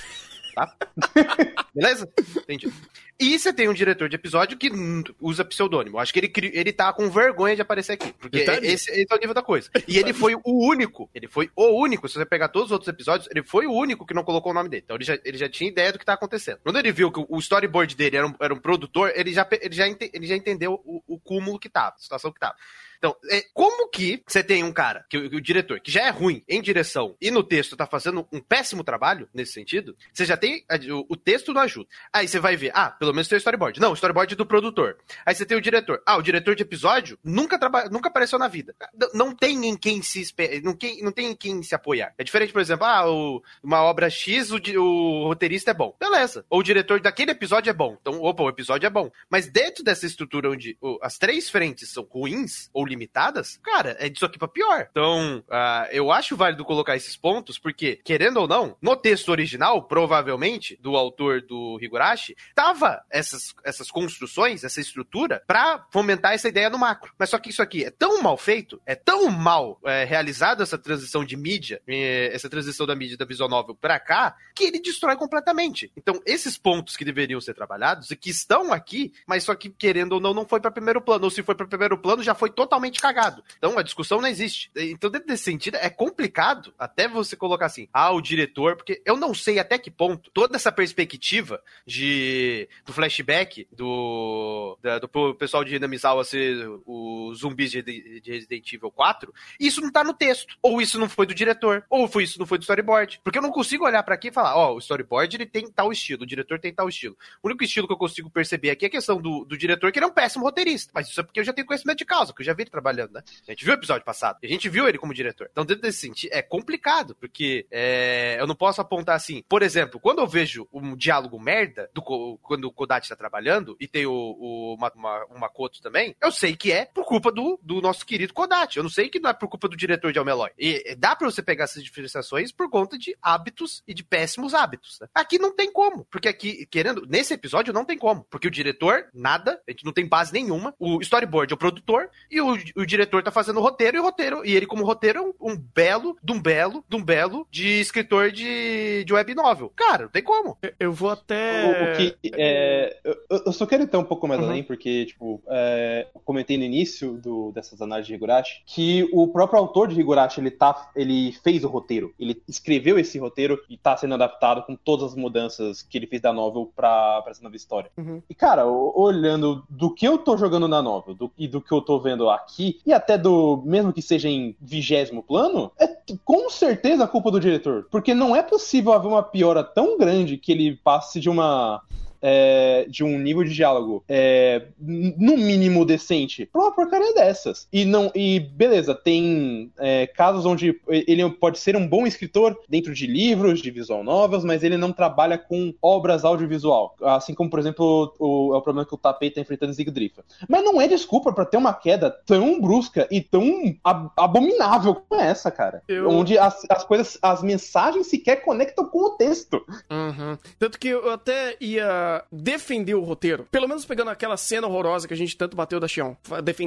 tá? Beleza? Entendi. E você tem um diretor de episódio que usa pseudônimo. Acho que ele, ele tá com vergonha de aparecer aqui. Porque esse, esse, é o nível da coisa. E ele foi o único. Ele foi o único. Se você pegar todos os outros episódios, ele foi o único que não colocou o nome dele. Então ele já, ele já tinha ideia do que tá acontecendo. Quando ele viu que o storyboard dele era um, era um produtor, ele já, ele já, ele já entendeu o, o cúmulo que tava, a situação que tava. Então, é, como que você tem um cara, que o, o, diretor, que já é ruim em direção e no texto tá fazendo um péssimo trabalho nesse sentido, você já tem. O, o texto não ajuda. Aí você vai ver, ah, pelo menos tem o storyboard. Não, o storyboard é do produtor. Aí você tem o diretor. Ah, o diretor de episódio nunca, traba, nunca apareceu na vida. Não, tem em quem se não, tem, não tem em quem se apoiar. É diferente, por exemplo, ah, o, uma obra X, o, o roteirista é bom. Beleza. Ou o diretor daquele episódio é bom. Então, opa, o episódio é bom. Mas dentro dessa estrutura onde as três frentes são ruins, ou limitadas, cara, é disso aqui pra pior. Então, uh, eu acho válido colocar esses pontos, porque, querendo ou não, no texto original, provavelmente, do autor do Higurashi, tava essas, essas construções, essa estrutura, para fomentar essa ideia no macro. Mas só que isso aqui é tão mal feito, é tão mal é, realizado essa transição de mídia, é, essa transição da mídia da visual novel pra cá, que ele destrói completamente. Então, esses pontos que deveriam ser trabalhados e que estão aqui, mas só que, querendo ou não, não foi para primeiro plano. Ou se foi para primeiro plano, já foi totalmente totalmente cagado. Então a discussão não existe. Então, dentro desse sentido, é complicado até você colocar assim, ah, o diretor, porque eu não sei até que ponto toda essa perspectiva de do flashback do, da, do pessoal de Hinamizawa ser os zumbis de, de Resident Evil 4, isso não tá no texto. Ou isso não foi do diretor, ou foi isso não foi do storyboard. Porque eu não consigo olhar para aqui e falar, ó, oh, o storyboard ele tem tal estilo, o diretor tem tal estilo. O único estilo que eu consigo perceber aqui é a questão do, do diretor, que ele é um péssimo roteirista. Mas isso é porque eu já tenho conhecimento de causa, que eu já vi ele trabalhando, né? A gente viu o episódio passado, a gente viu ele como diretor. Então, dentro desse sentido, é complicado, porque é, eu não posso apontar assim. Por exemplo, quando eu vejo um diálogo merda, do, quando o Kodachi tá trabalhando, e tem o, o uma, uma, o Makoto também, eu sei que é por culpa do, do nosso querido Kodachi. Eu não sei que não é por culpa do diretor de Almeloy. E dá para você pegar essas diferenciações por conta de hábitos e de péssimos hábitos. Né? Aqui não tem como, porque aqui, querendo, nesse episódio não tem como, porque o diretor, nada, a gente não tem base nenhuma. O storyboard é o produtor e o, o diretor tá fazendo o roteiro e o roteiro, e ele como roteiro é um, um belo, de um belo, de um belo de escritor de, de web novel. Cara, não tem como. Eu vou até. O, o que, é, eu, eu, só quero então um pouco mais uhum. além, porque, tipo, é, eu comentei no início do, dessas análises de Higurashi que o próprio autor de Higurashi ele, tá, ele fez o roteiro. Ele escreveu esse roteiro e tá sendo adaptado com todas as mudanças que ele fez da novel pra, pra essa nova história. Uhum. E, cara, olhando do que eu tô jogando na novel do, e do que eu tô vendo aqui, e até do, mesmo que seja em vigésimo plano, é com certeza a culpa do diretor. Porque não é possível haver uma piora tão grande que ele passe de uma é, de um nível de diálogo é, no mínimo decente pra uma porcaria dessas. E não e beleza, tem é, casos onde ele pode ser um bom escritor dentro de livros, de visual novels, mas ele não trabalha com obras audiovisual. Assim como, por exemplo, o, é o problema que o Tapete tá enfrentando Zig Drifa. Mas não é desculpa para ter uma queda tão brusca e tão ab abominável como essa, cara. Eu... Onde as, as coisas, as mensagens sequer conectam com o texto. Uhum. Tanto que eu até ia defender o roteiro. Pelo menos pegando aquela cena horrorosa que a gente tanto bateu da Xion.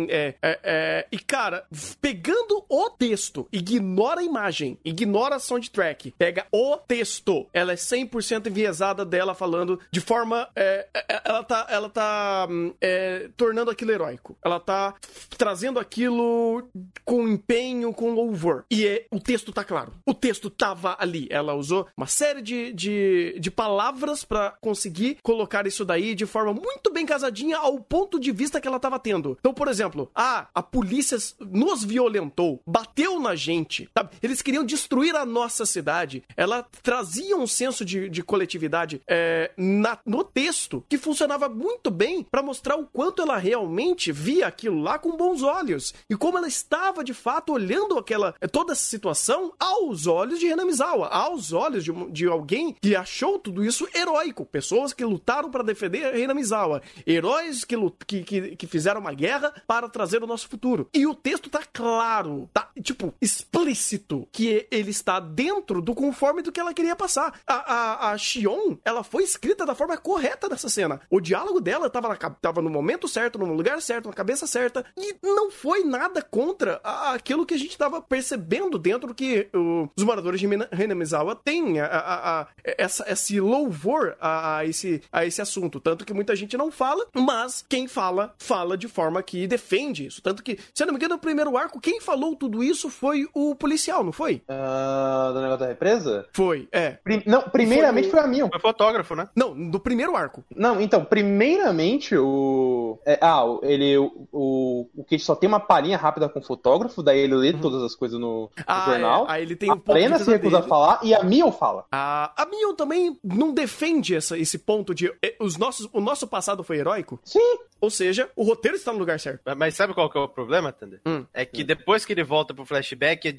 É, é, é, e, cara, pegando o texto, ignora a imagem, ignora a soundtrack, pega o texto. Ela é 100% enviesada dela falando de forma. É, é, ela tá, ela tá hum, é, tornando aquilo heróico. Ela tá trazendo aquilo com empenho, com louvor. E é, o texto tá claro. O texto tava ali. Ela usou uma série de, de, de palavras para conseguir colocar isso daí de forma muito bem casadinha ao ponto de vista que ela estava tendo. Então, por exemplo, ah, a polícia nos violentou, bateu na gente, sabe? Eles queriam destruir a nossa cidade. Ela trazia um senso de, de coletividade é, na, no texto que funcionava muito bem para mostrar o quanto ela realmente via aquilo lá com bons olhos e como ela estava de fato olhando aquela toda essa situação aos olhos de Renamizawa, aos olhos de, de alguém que achou tudo isso heróico, pessoas que lutaram para defender Reina Misawa. Heróis que, que, que, que, fizeram uma guerra para trazer o nosso futuro. E o texto tá claro, tá, tipo, explícito que ele está dentro do conforme do que ela queria passar. A, a, a Xion, ela foi escrita da forma correta nessa cena. O diálogo dela tava, na, tava no momento certo, no lugar certo, na cabeça certa. E não foi nada contra a, aquilo que a gente tava percebendo dentro que o, os moradores de Reina Misawa têm a, a, a, essa, esse louvor a, a esse a esse assunto. Tanto que muita gente não fala, mas quem fala, fala de forma que defende isso. Tanto que, se eu não me engano, no primeiro arco, quem falou tudo isso foi o policial, não foi? Uh, do negócio da represa? Foi, é. Prim não, primeiramente foi, o... foi a Mion. Foi fotógrafo, né? Não, do primeiro arco. Não, então, primeiramente o. É, ah, ele. O, o, o que só tem uma palhinha rápida com o fotógrafo, daí ele lê uhum. todas as coisas no, no ah, jornal. É. Aí ele tem um a Plena se recusa a falar e a Mion fala. Ah, a Mion também não defende essa, esse ponto de eh, os nossos, o nosso passado foi heróico? Sim. Ou seja, o roteiro está no lugar certo. Mas sabe qual que é o problema, Thunder? Hum. É que depois que ele volta pro flashback,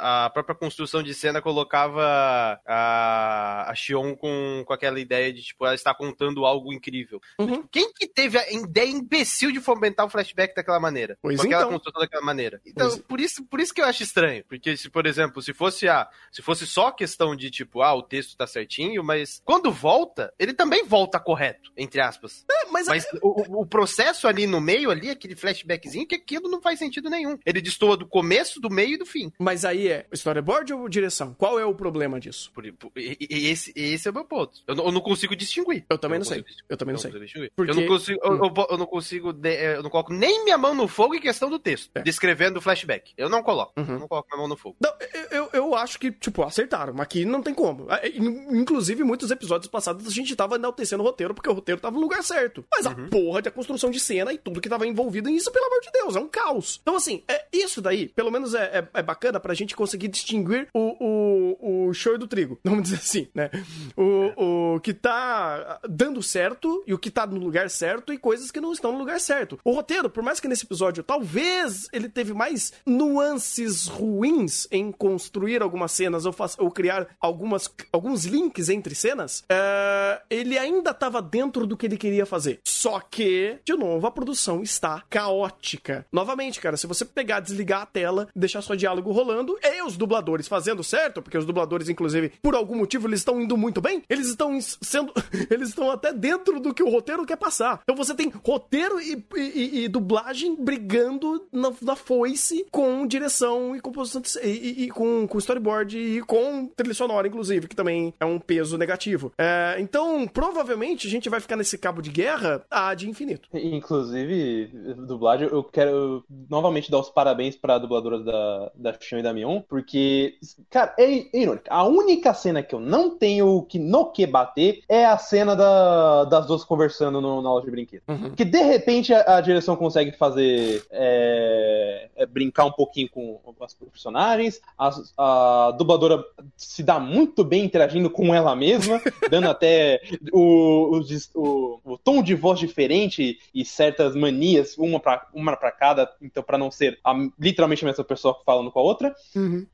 a própria construção de cena colocava a, a Xion com, com aquela ideia de, tipo, ela está contando algo incrível. Uhum. Quem que teve a ideia imbecil de fomentar o flashback daquela maneira? Pois com aquela então. construção daquela maneira. Então, pois... por, isso, por isso que eu acho estranho. Porque, se, por exemplo, se fosse, a, se fosse só questão de, tipo, ah, o texto tá certinho, mas quando volta, ele também volta correto, entre aspas. É, mas, mas o, o processo ali no meio, ali, aquele flashbackzinho, que aquilo não faz sentido nenhum. Ele destoa do começo, do meio e do fim. Mas aí é storyboard ou direção? Qual é o problema disso? Por, por, e, e esse, esse é o meu ponto. Eu, não- eu não consigo distinguir. Eu também Eu não, sei. consigo Eu também não sei. Eu não consigo, eu, eu- eu não consigo, de- eh, eu não coloco nem minha mão no fogo em questão do texto, É. descrevendo o flashback. Eu não coloco. Uhum. Eu não coloco minha mão no fogo. Não, eu, eu, acho que, tipo, acertaram. Mas aqui não tem como. Ah, in- Inclusive, muitos episódios passados a gente tava enaltecendo o roteiro porque o roteiro tava no lugar certo. Mas a porra de a construção de cena e tudo que tava envolvido nisso, pelo amor de Deus, é um caos. Então, assim, é, isso daí, pelo menos é, é, é bacana pra gente conseguir distinguir o, o, o show do trigo. Vamos dizer assim, né? O, o que tá dando certo e o que tá no lugar certo e coisas que não estão no lugar certo. O roteiro, por mais que nesse episódio talvez ele teve mais nuances ruins em construir algumas cenas ou, ou criar algumas, alguns links entre cenas, é, ele ainda estava dentro do que ele queria fazer. Só que, de novo, a produção está caótica. Novamente, cara, se você pegar, desligar a tela, deixar só diálogo rolando, e os dubladores fazendo certo, porque os dubladores, inclusive, por algum motivo, eles estão indo muito bem, eles estão sendo. Eles estão até dentro do que o roteiro quer passar. Então você tem roteiro e, e- e- dublagem brigando na, na foice com direção e composição de, e- e com, com storyboard e com trilha sonora, inclusive, que também é um peso negativo. É, então, provavelmente, a gente vai ficar nesse cabo de guerra a de infinito. Inclusive, dublagem, eu quero novamente dar os parabéns pra dubladora da, da e da Mion, porque, cara, é, é irônico. A única cena que eu não tenho que no que bater é a cena da- das duas conversando no, na loja de brinquedo. Uhum. Que de repente a, a direção consegue fazer é, é, brincar um pouquinho com, as personagens, a, a dubladora se dá muito bem interagindo com ela mesma, dando até o, o, o- o tom de voz diferente e certas manias, uma pra, uma pra cada, então pra não ser a- literalmente a mesma pessoa falando com a outra.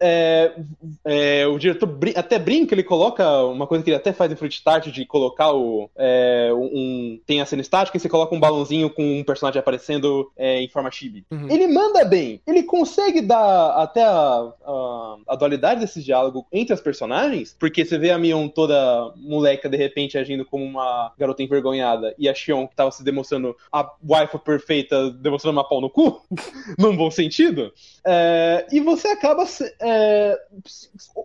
É, é, o diretor brin- até brinca, ele coloca uma coisa que ele até faz em Fruit Tart de colocar o é, um tem a cena estática e você coloca um balãozinho com um personagem aparecendo é, em forma chibi. Uhum. Ele manda bem, ele consegue dar até a, a, a dualidade desse diálogo entre as personagens, porque você vê a Mion toda moleca de repente agindo como uma garota envergonhada e a Xion que tava se demonstrando a waifu perfeita, demonstrando uma pau no cu, num bom sentido. É, e você acaba. É,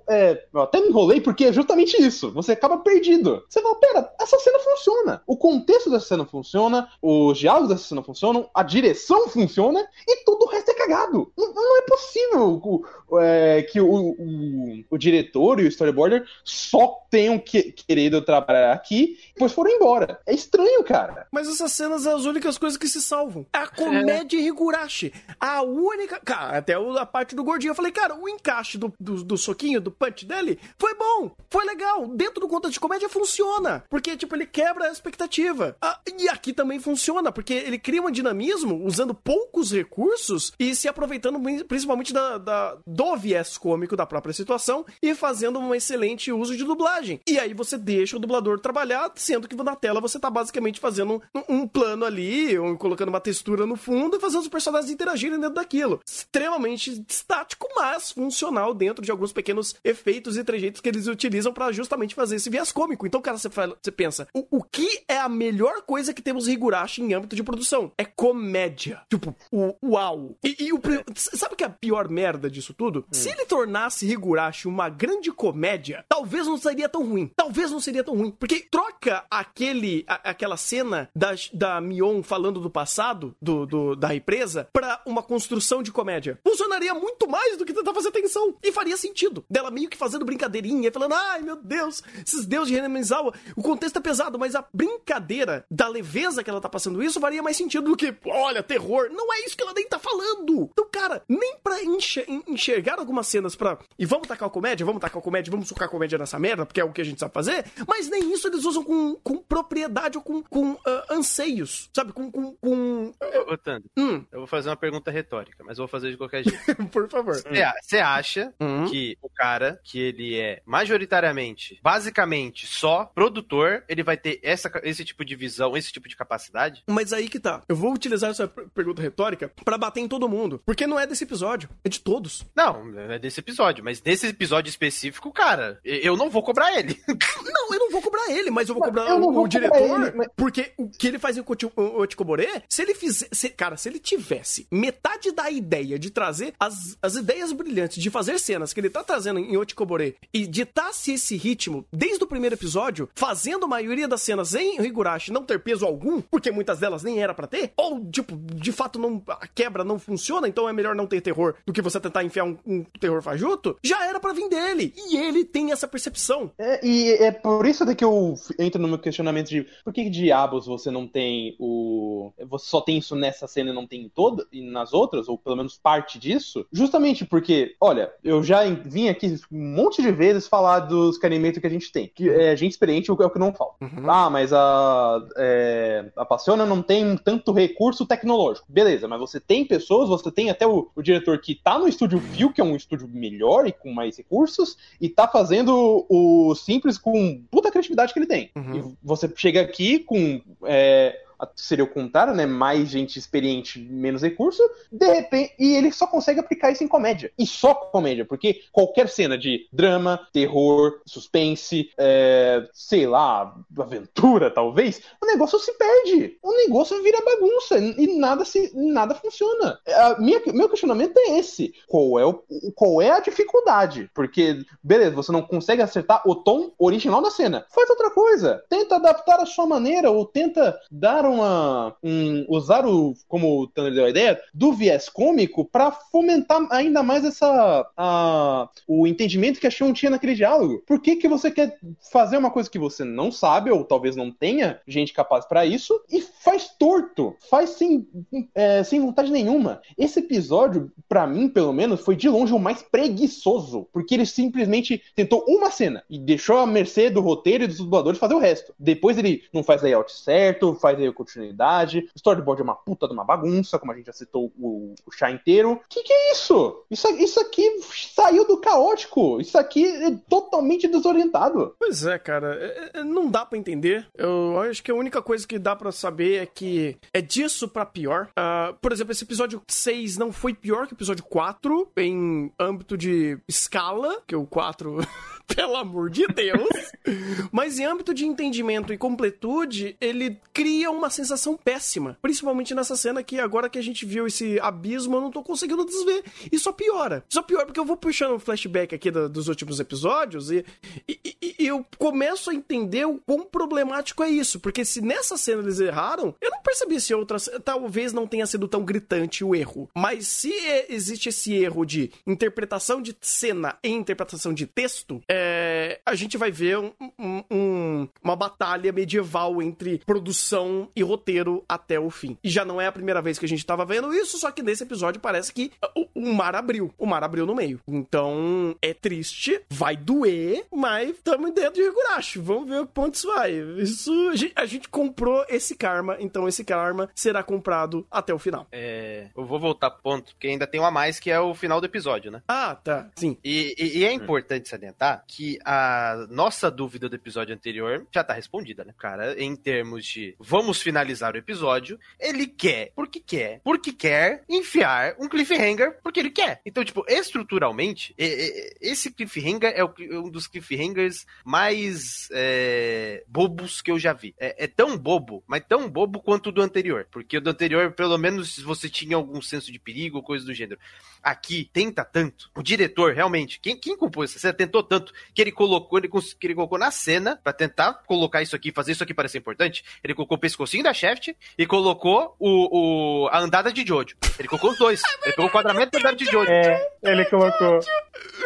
é, eu até me enrolei porque é justamente isso. Você acaba perdido. Você fala, pera, essa cena funciona. O contexto dessa cena funciona, os diálogos dessa cena funcionam, a direção funciona e tudo o resto é cagado. Não, não é possível o- é, que o, o, o diretor e o storyboarder só tenham que, querido trabalhar aqui e depois foram embora. É estranho, cara. Mas essas cenas são as únicas coisas que se salvam. É a comédia Higurashi. A única. Cara, até a parte do gordinho. Eu falei, cara, o encaixe do, do, do soquinho, do punch dele, foi bom. Foi legal. Dentro do contexto de comédia funciona. Porque, tipo, ele quebra a expectativa. Ah, e aqui também funciona, porque ele cria um dinamismo usando poucos recursos e se aproveitando principalmente da, da- do viés cômico da própria situação e fazendo um excelente uso de dublagem. E aí você deixa o dublador trabalhar, sendo que na tela você tá basicamente fazendo um, um plano ali, ou colocando uma textura no fundo e fazendo os personagens interagirem dentro daquilo. Extremamente estático, mas funcional dentro de alguns pequenos efeitos e trejeitos que eles utilizam pra justamente fazer esse viés cômico. Então, cara, você, fala- você pensa, o, o que é a melhor coisa que temos Higurashi em âmbito de produção? É comédia. Tipo, o, uau. E, e o, sabe o que é a pior merda disso tudo? Se ele tornasse Higurashi uma grande comédia, talvez não seria tão ruim. Talvez não seria tão ruim. Porque troca aquele, a- aquela cena da, da Mion falando do passado, do, do- da represa, pra uma construção de comédia. Funcionaria muito mais do que tentar fazer tensão. E faria sentido. Dela meio que fazendo brincadeirinha, falando, ai meu Deus, esses deuses de Renemizawa. O contexto é pesado, mas a brincadeira da leveza que ela tá passando isso faria mais sentido do que, olha, terror. Não é isso que ela nem tá falando. Então, cara, nem pra enxer- en- enxergar algumas cenas pra. E vamos tacar a comédia, vamos tacar a comédia, vamos socar a comédia nessa merda, porque é o que a gente sabe fazer. Mas nem isso eles usam com, com propriedade ou com, com ah, anseios, sabe? Com. com, com... Ô, Tando, Hum, eu vou fazer uma pergunta retórica, mas eu vou fazer de qualquer jeito. por favor. Você acha Hum. que o cara, que ele é majoritariamente, basicamente só produtor, ele vai ter essa, esse tipo de visão, esse tipo de capacidade? Mas aí que tá. Eu vou utilizar essa per- pergunta retórica pra bater em todo mundo mundo. Porque não é desse episódio, é de todos. Não, é desse episódio, mas nesse episódio específico, cara, eu não vou cobrar ele. não, eu não vou cobrar ele, mas eu vou cobrar eu o, o diretor, ele, mas... porque o que ele faz em Otikoboré, se ele fizer, se, cara, se ele tivesse metade da ideia de trazer as, as ideias brilhantes de fazer cenas que ele tá trazendo em Otikoboré e ditasse esse ritmo desde o primeiro episódio, fazendo a maioria das cenas em Higurashi não ter peso algum, porque muitas delas nem era para ter, ou tipo, de fato não a quebra não funciona, então é melhor não ter terror do que você tentar enfiar um, um terror fajuto, já era para vir dele. E ele tem essa percepção. É, e é por isso que eu entro no meu questionamento de por que diabos você não tem o. Você só tem isso nessa cena e não tem em toda e nas outras, ou pelo menos parte disso? Justamente porque, olha, eu já vim aqui um monte de vezes falar dos canimentos que a gente tem. Que é gente experiente é o que não falta. Uhum. Ah, mas a, é, a Passiona não tem tanto recurso tecnológico. Beleza, mas você tem pessoas, você tem até o, o diretor que tá no estúdio View, que é um estúdio melhor e com mais recursos, e tá fazendo o simples com puta criatividade que ele tem. Uhum. E você chega aqui com. É, seria o contrário, né? Mais gente experiente, menos recurso, de repente, e ele só consegue aplicar isso em comédia. E só comédia, porque qualquer cena de drama, terror, suspense, é, sei lá, aventura, talvez, o negócio se perde. O negócio vira bagunça e nada se nada funciona. A minha, meu questionamento é esse. Qual é, o, qual é a dificuldade? Porque, beleza, você não consegue acertar o tom original da cena. Faz outra coisa. Tenta adaptar a sua maneira ou tenta dar uma. Um, usar o. Como o Tanner deu a ideia, do viés cômico para fomentar ainda mais essa. A, o entendimento que a Sean tinha naquele diálogo. Por que, que você quer fazer uma coisa que você não sabe, ou talvez não tenha gente capaz para isso, e faz torto, faz sem, é, sem vontade nenhuma. Esse episódio, para mim, pelo menos, foi de longe o mais preguiçoso, porque ele simplesmente tentou uma cena e deixou a mercê do roteiro e dos dubladores fazer o resto. Depois ele não faz layout certo, faz continuidade. O storyboard é uma puta de uma bagunça, como a gente já citou o, o chá inteiro. Que que é isso? Isso, isso aqui saiu do caótico. Isso aqui é totalmente desorientado. Pois é, cara. É, é, não dá para entender. Eu acho que a única coisa que dá para saber é que é disso para pior. Uh, por exemplo, esse episódio 6 não foi pior que o episódio 4 em âmbito de escala, que o 4 pelo amor de Deus. Mas em âmbito de entendimento e completude, ele cria uma sensação péssima. Principalmente nessa cena que agora que a gente viu esse abismo, eu não tô conseguindo desver. E só piora. Só piora porque eu vou puxando um flashback aqui do, dos últimos episódios e, e, e, e, eu começo a entender o quão problemático é isso. Porque se nessa cena eles erraram, eu não percebi se outras. Talvez não tenha sido tão gritante o erro. Mas se é, existe esse erro de interpretação de cena e interpretação de texto, é, a gente vai ver um, um, um, uma batalha medieval entre produção e roteiro até o fim. E já não é a primeira vez que a gente tava vendo isso, só que nesse episódio parece que o, o mar abriu. O mar abriu no meio. Então é triste, vai doer, mas estamos dentro de Higurashi. Vamos ver o ponto isso vai. Isso, a gente, a gente, comprou esse karma, então esse karma será comprado até o final. É, eu vou voltar pro ponto, porque ainda tem um a mais que é o final do episódio, né? Ah, tá. Sim. E, e, e é importante salientar que a nossa dúvida do episódio anterior já tá respondida, né? Cara, em termos de vamos finalizar o episódio, ele quer, porque quer, porque quer enfiar um cliffhanger porque ele quer. Então, tipo, estruturalmente, esse cliffhanger é um dos cliffhangers mais é, bobos que eu já vi. É, é, tão bobo, mas tão bobo quanto o do anterior. Porque o do anterior, pelo menos, você tinha algum senso de perigo coisa do gênero. Aqui, tenta tanto. O diretor, realmente, quem, quem compôs essa cena, tentou tanto que ele colocou, ele, que ele colocou na cena para tentar colocar isso aqui, fazer isso aqui parecer importante. Ele colocou o pescocinho da Shaft e colocou o, o, a andada de Jojo. Ele colocou os dois. Ele colocou o quadramento da andada de Jojo. É, ele colocou.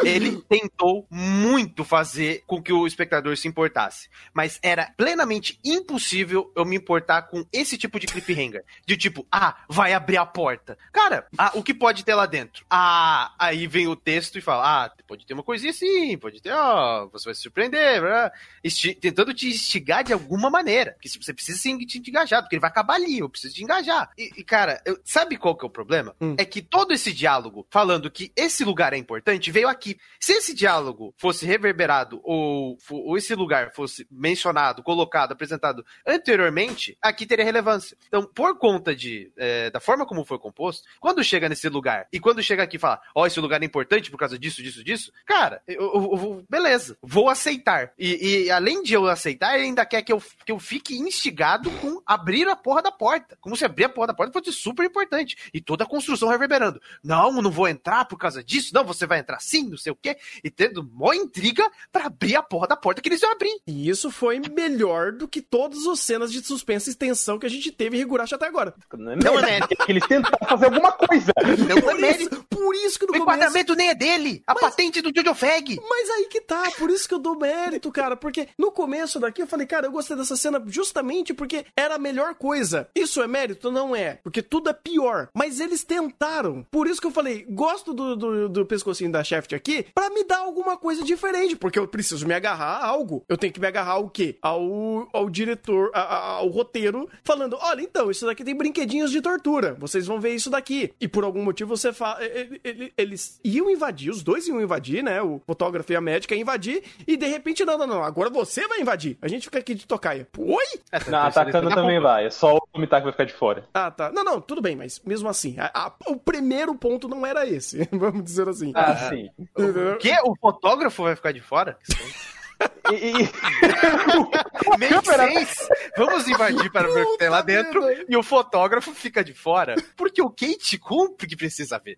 Ele tentou muito fazer com que o espectador se importasse. Mas era plenamente impossível eu me importar com esse tipo de cliffhanger. De tipo, ah, vai abrir a porta. Cara, ah, o que pode ter lá dentro? Ah, aí vem o texto e fala, ah, pode ter uma coisinha assim, pode ter, ó, você vai se surpreender, tentando te instigar de alguma maneira. Que você precisa se engajar, porque ele vai acabar ali, eu preciso te engajar. E, e cara, eu, sabe qual que é o problema? Hum. É que todo esse diálogo falando que esse lugar é importante, veio aqui. Se esse diálogo fosse reverberado ou, ou esse lugar fosse mencionado, colocado, apresentado anteriormente, aqui teria relevância. Então, por conta de é, da forma como foi composto, quando chega nesse lugar e quando chega aqui e fala, ó, oh, esse lugar é importante por causa disso, disso, disso, cara, eu, eu, eu, beleza, vou aceitar. E, e, além de eu aceitar, ele ainda quer que eu, que eu fique instigado com abrir a porra da porta. Como se abrir a porra da porta fosse super importante. E toda a construção reverberando. Não, não vou entrar por causa disso, não, você vai entrar sim, não sei o quê. E tendo mó intriga para abrir a porra da porta que eles iam abrir. E isso foi melhor do que todas as cenas de suspense e tensão que a gente teve em Higurashi até agora. Não é não é que eles tentaram fazer alguma coisa. Não por é isso, por isso que no o enquadramento nem é dele. A mas, patente do Jojo Fag. Mas aí que tá, por isso que eu dou mérito, cara. Porque no começo daqui eu falei, cara, eu gostei dessa cena justamente porque era a melhor coisa. Isso é mérito? Não é. Porque tudo é pior. Mas eles tentaram. Por isso que eu falei, gosto do, do, do pescocinho da Shaft aqui para me dar alguma coisa diferente. Porque eu preciso me agarrar a algo. Eu tenho que me agarrar ao quê? Ao, ao diretor, ao roteiro, falando: olha, então, isso daqui tem brinquedinhos de tortura. Vocês vão ver isso daqui. E por algum motivo você fala. Eles iam invadir, os dois iam invadir, né? O fotógrafo e a médica iam invadir. E de repente, não, não, não. Agora você vai invadir. A gente fica aqui de tocaia. Oi? Não, atacando também vai. É só o Komitaka vai ficar de fora. Ah, tá. Não, não, tudo bem, mas mesmo assim, a, a, o primeiro ponto não era esse. Vamos dizer assim. Ah, sim. O que? O fotógrafo vai ficar de fora? E, e... Make Vamos invadir para ver o que tem lá dentro e o fotógrafo fica de fora. Porque o Kate cumpre que precisa ver.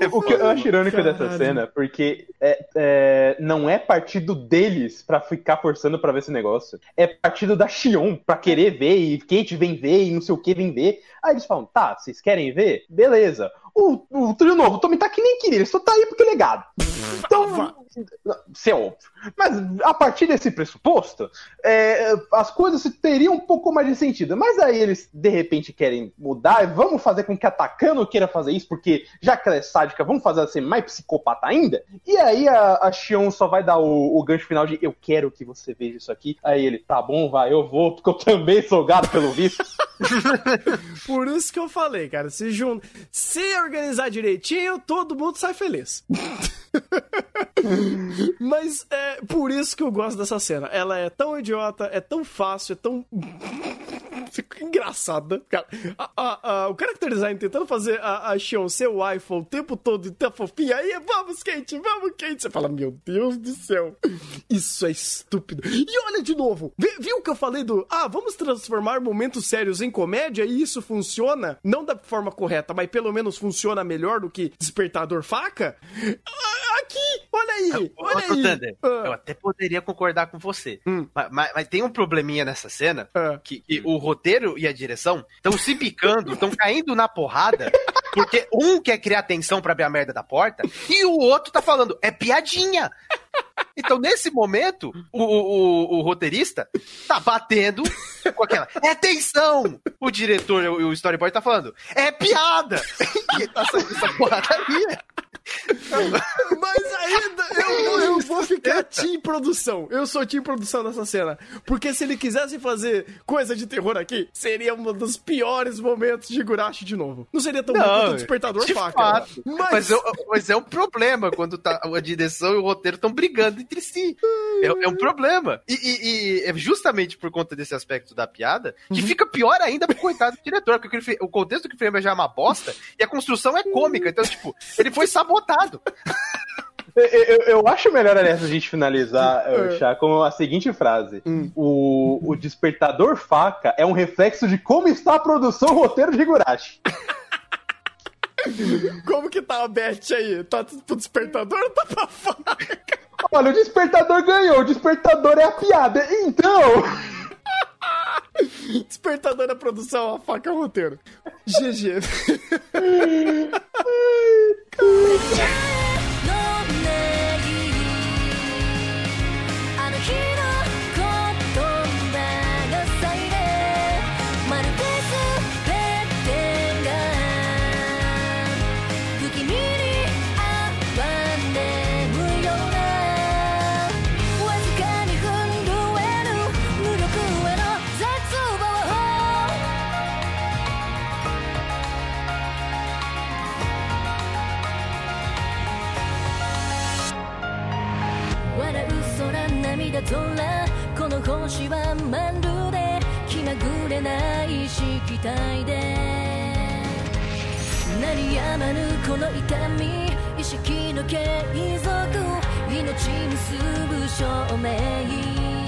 É o que eu acho irônico Caralho. dessa cena, porque é, é, não é partido deles pra ficar forçando pra ver esse negócio. É partido da Xion pra querer ver, e Kate vem ver, e não sei o que vem ver. Aí eles falam, tá, vocês querem ver? Beleza. O, o trio novo, o Tomitaki nem queria, ele só tá aí porque é legado. Então, isso é óbvio. Mas a partir desse pressuposto, é, as coisas teriam um pouco mais de sentido. Mas aí eles, de repente, querem mudar, vamos fazer com que a Takano queira fazer isso, porque já que ela é sádica, vamos fazer ela ser mais psicopata ainda? E aí a, a Shion só vai dar o, o gancho final de eu quero que você veja isso aqui. Aí ele, tá bom, vai, eu vou, porque eu também sou gato pelo visto. Por isso que eu falei, cara, se junta, se organizar direitinho, todo mundo sai feliz. Mas é por isso que eu gosto dessa cena. Ela é tão idiota, é tão fácil, é tão. Fica engraçada. Cara, a, a, a, o character design tentando fazer a, a Xion ser o iPhone o tempo todo e tá fofinha. Aí, vamos, Kate, vamos, Kate. Você fala, meu Deus do céu. Isso é estúpido. E olha de novo. Viu o que eu falei do. Ah, vamos transformar momentos sérios em comédia e isso funciona? Não da forma correta, mas pelo menos funciona melhor do que Despertador Faca? Aqui! Olha aí! Olha aí! Thunder, ah. Eu até poderia concordar com você. Hum. Mas, mas, mas, tem um probleminha nessa cena ah. que, que o roteiro e a direção estão se picando, estão caindo na porrada, porque um quer criar tensão para abrir a merda da porta e o outro tá falando, é piadinha! Então, nesse momento, o, o, o, roteirista tá batendo com aquela. É tensão! O diretor, o storyboard tá falando. É piada! E tá saindo essa porradaria. Mas ainda eu, eu vou ficar team produção. Eu sou team produção nessa cena. Porque se ele quisesse fazer coisa de terror aqui, seria um dos piores momentos de Gurashi de novo. Não seria tão não, bom quanto o Despertador de faca. Fato. Mas... Mas, eu, mas é um problema quando tá, a direção e o roteiro estão brigando entre si. É, é um problema. E, e, e, é justamente por conta desse aspecto da piada que uhum. fica pior ainda pro coitado do diretor. Porque o contexto do que já é uma bosta e a construção é cômica. Então, tipo, ele foi sabotado. Eu, eu, eu, acho melhor, aliás, a gente finalizar, uh, Chá, com a seguinte frase: hum. o, o despertador faca é um reflexo de como está a produção roteiro de Higurashi. Como que tá a Beth aí? Tá pro despertador ou tá pra faca? Olha, o despertador ganhou, o despertador é a piada. Então. Despertador da produção, a faca é o roteiro. GG. good. 星はまるで気まぐれない色体で。鳴りやまぬこの痛み意識の継続命結ぶ証明。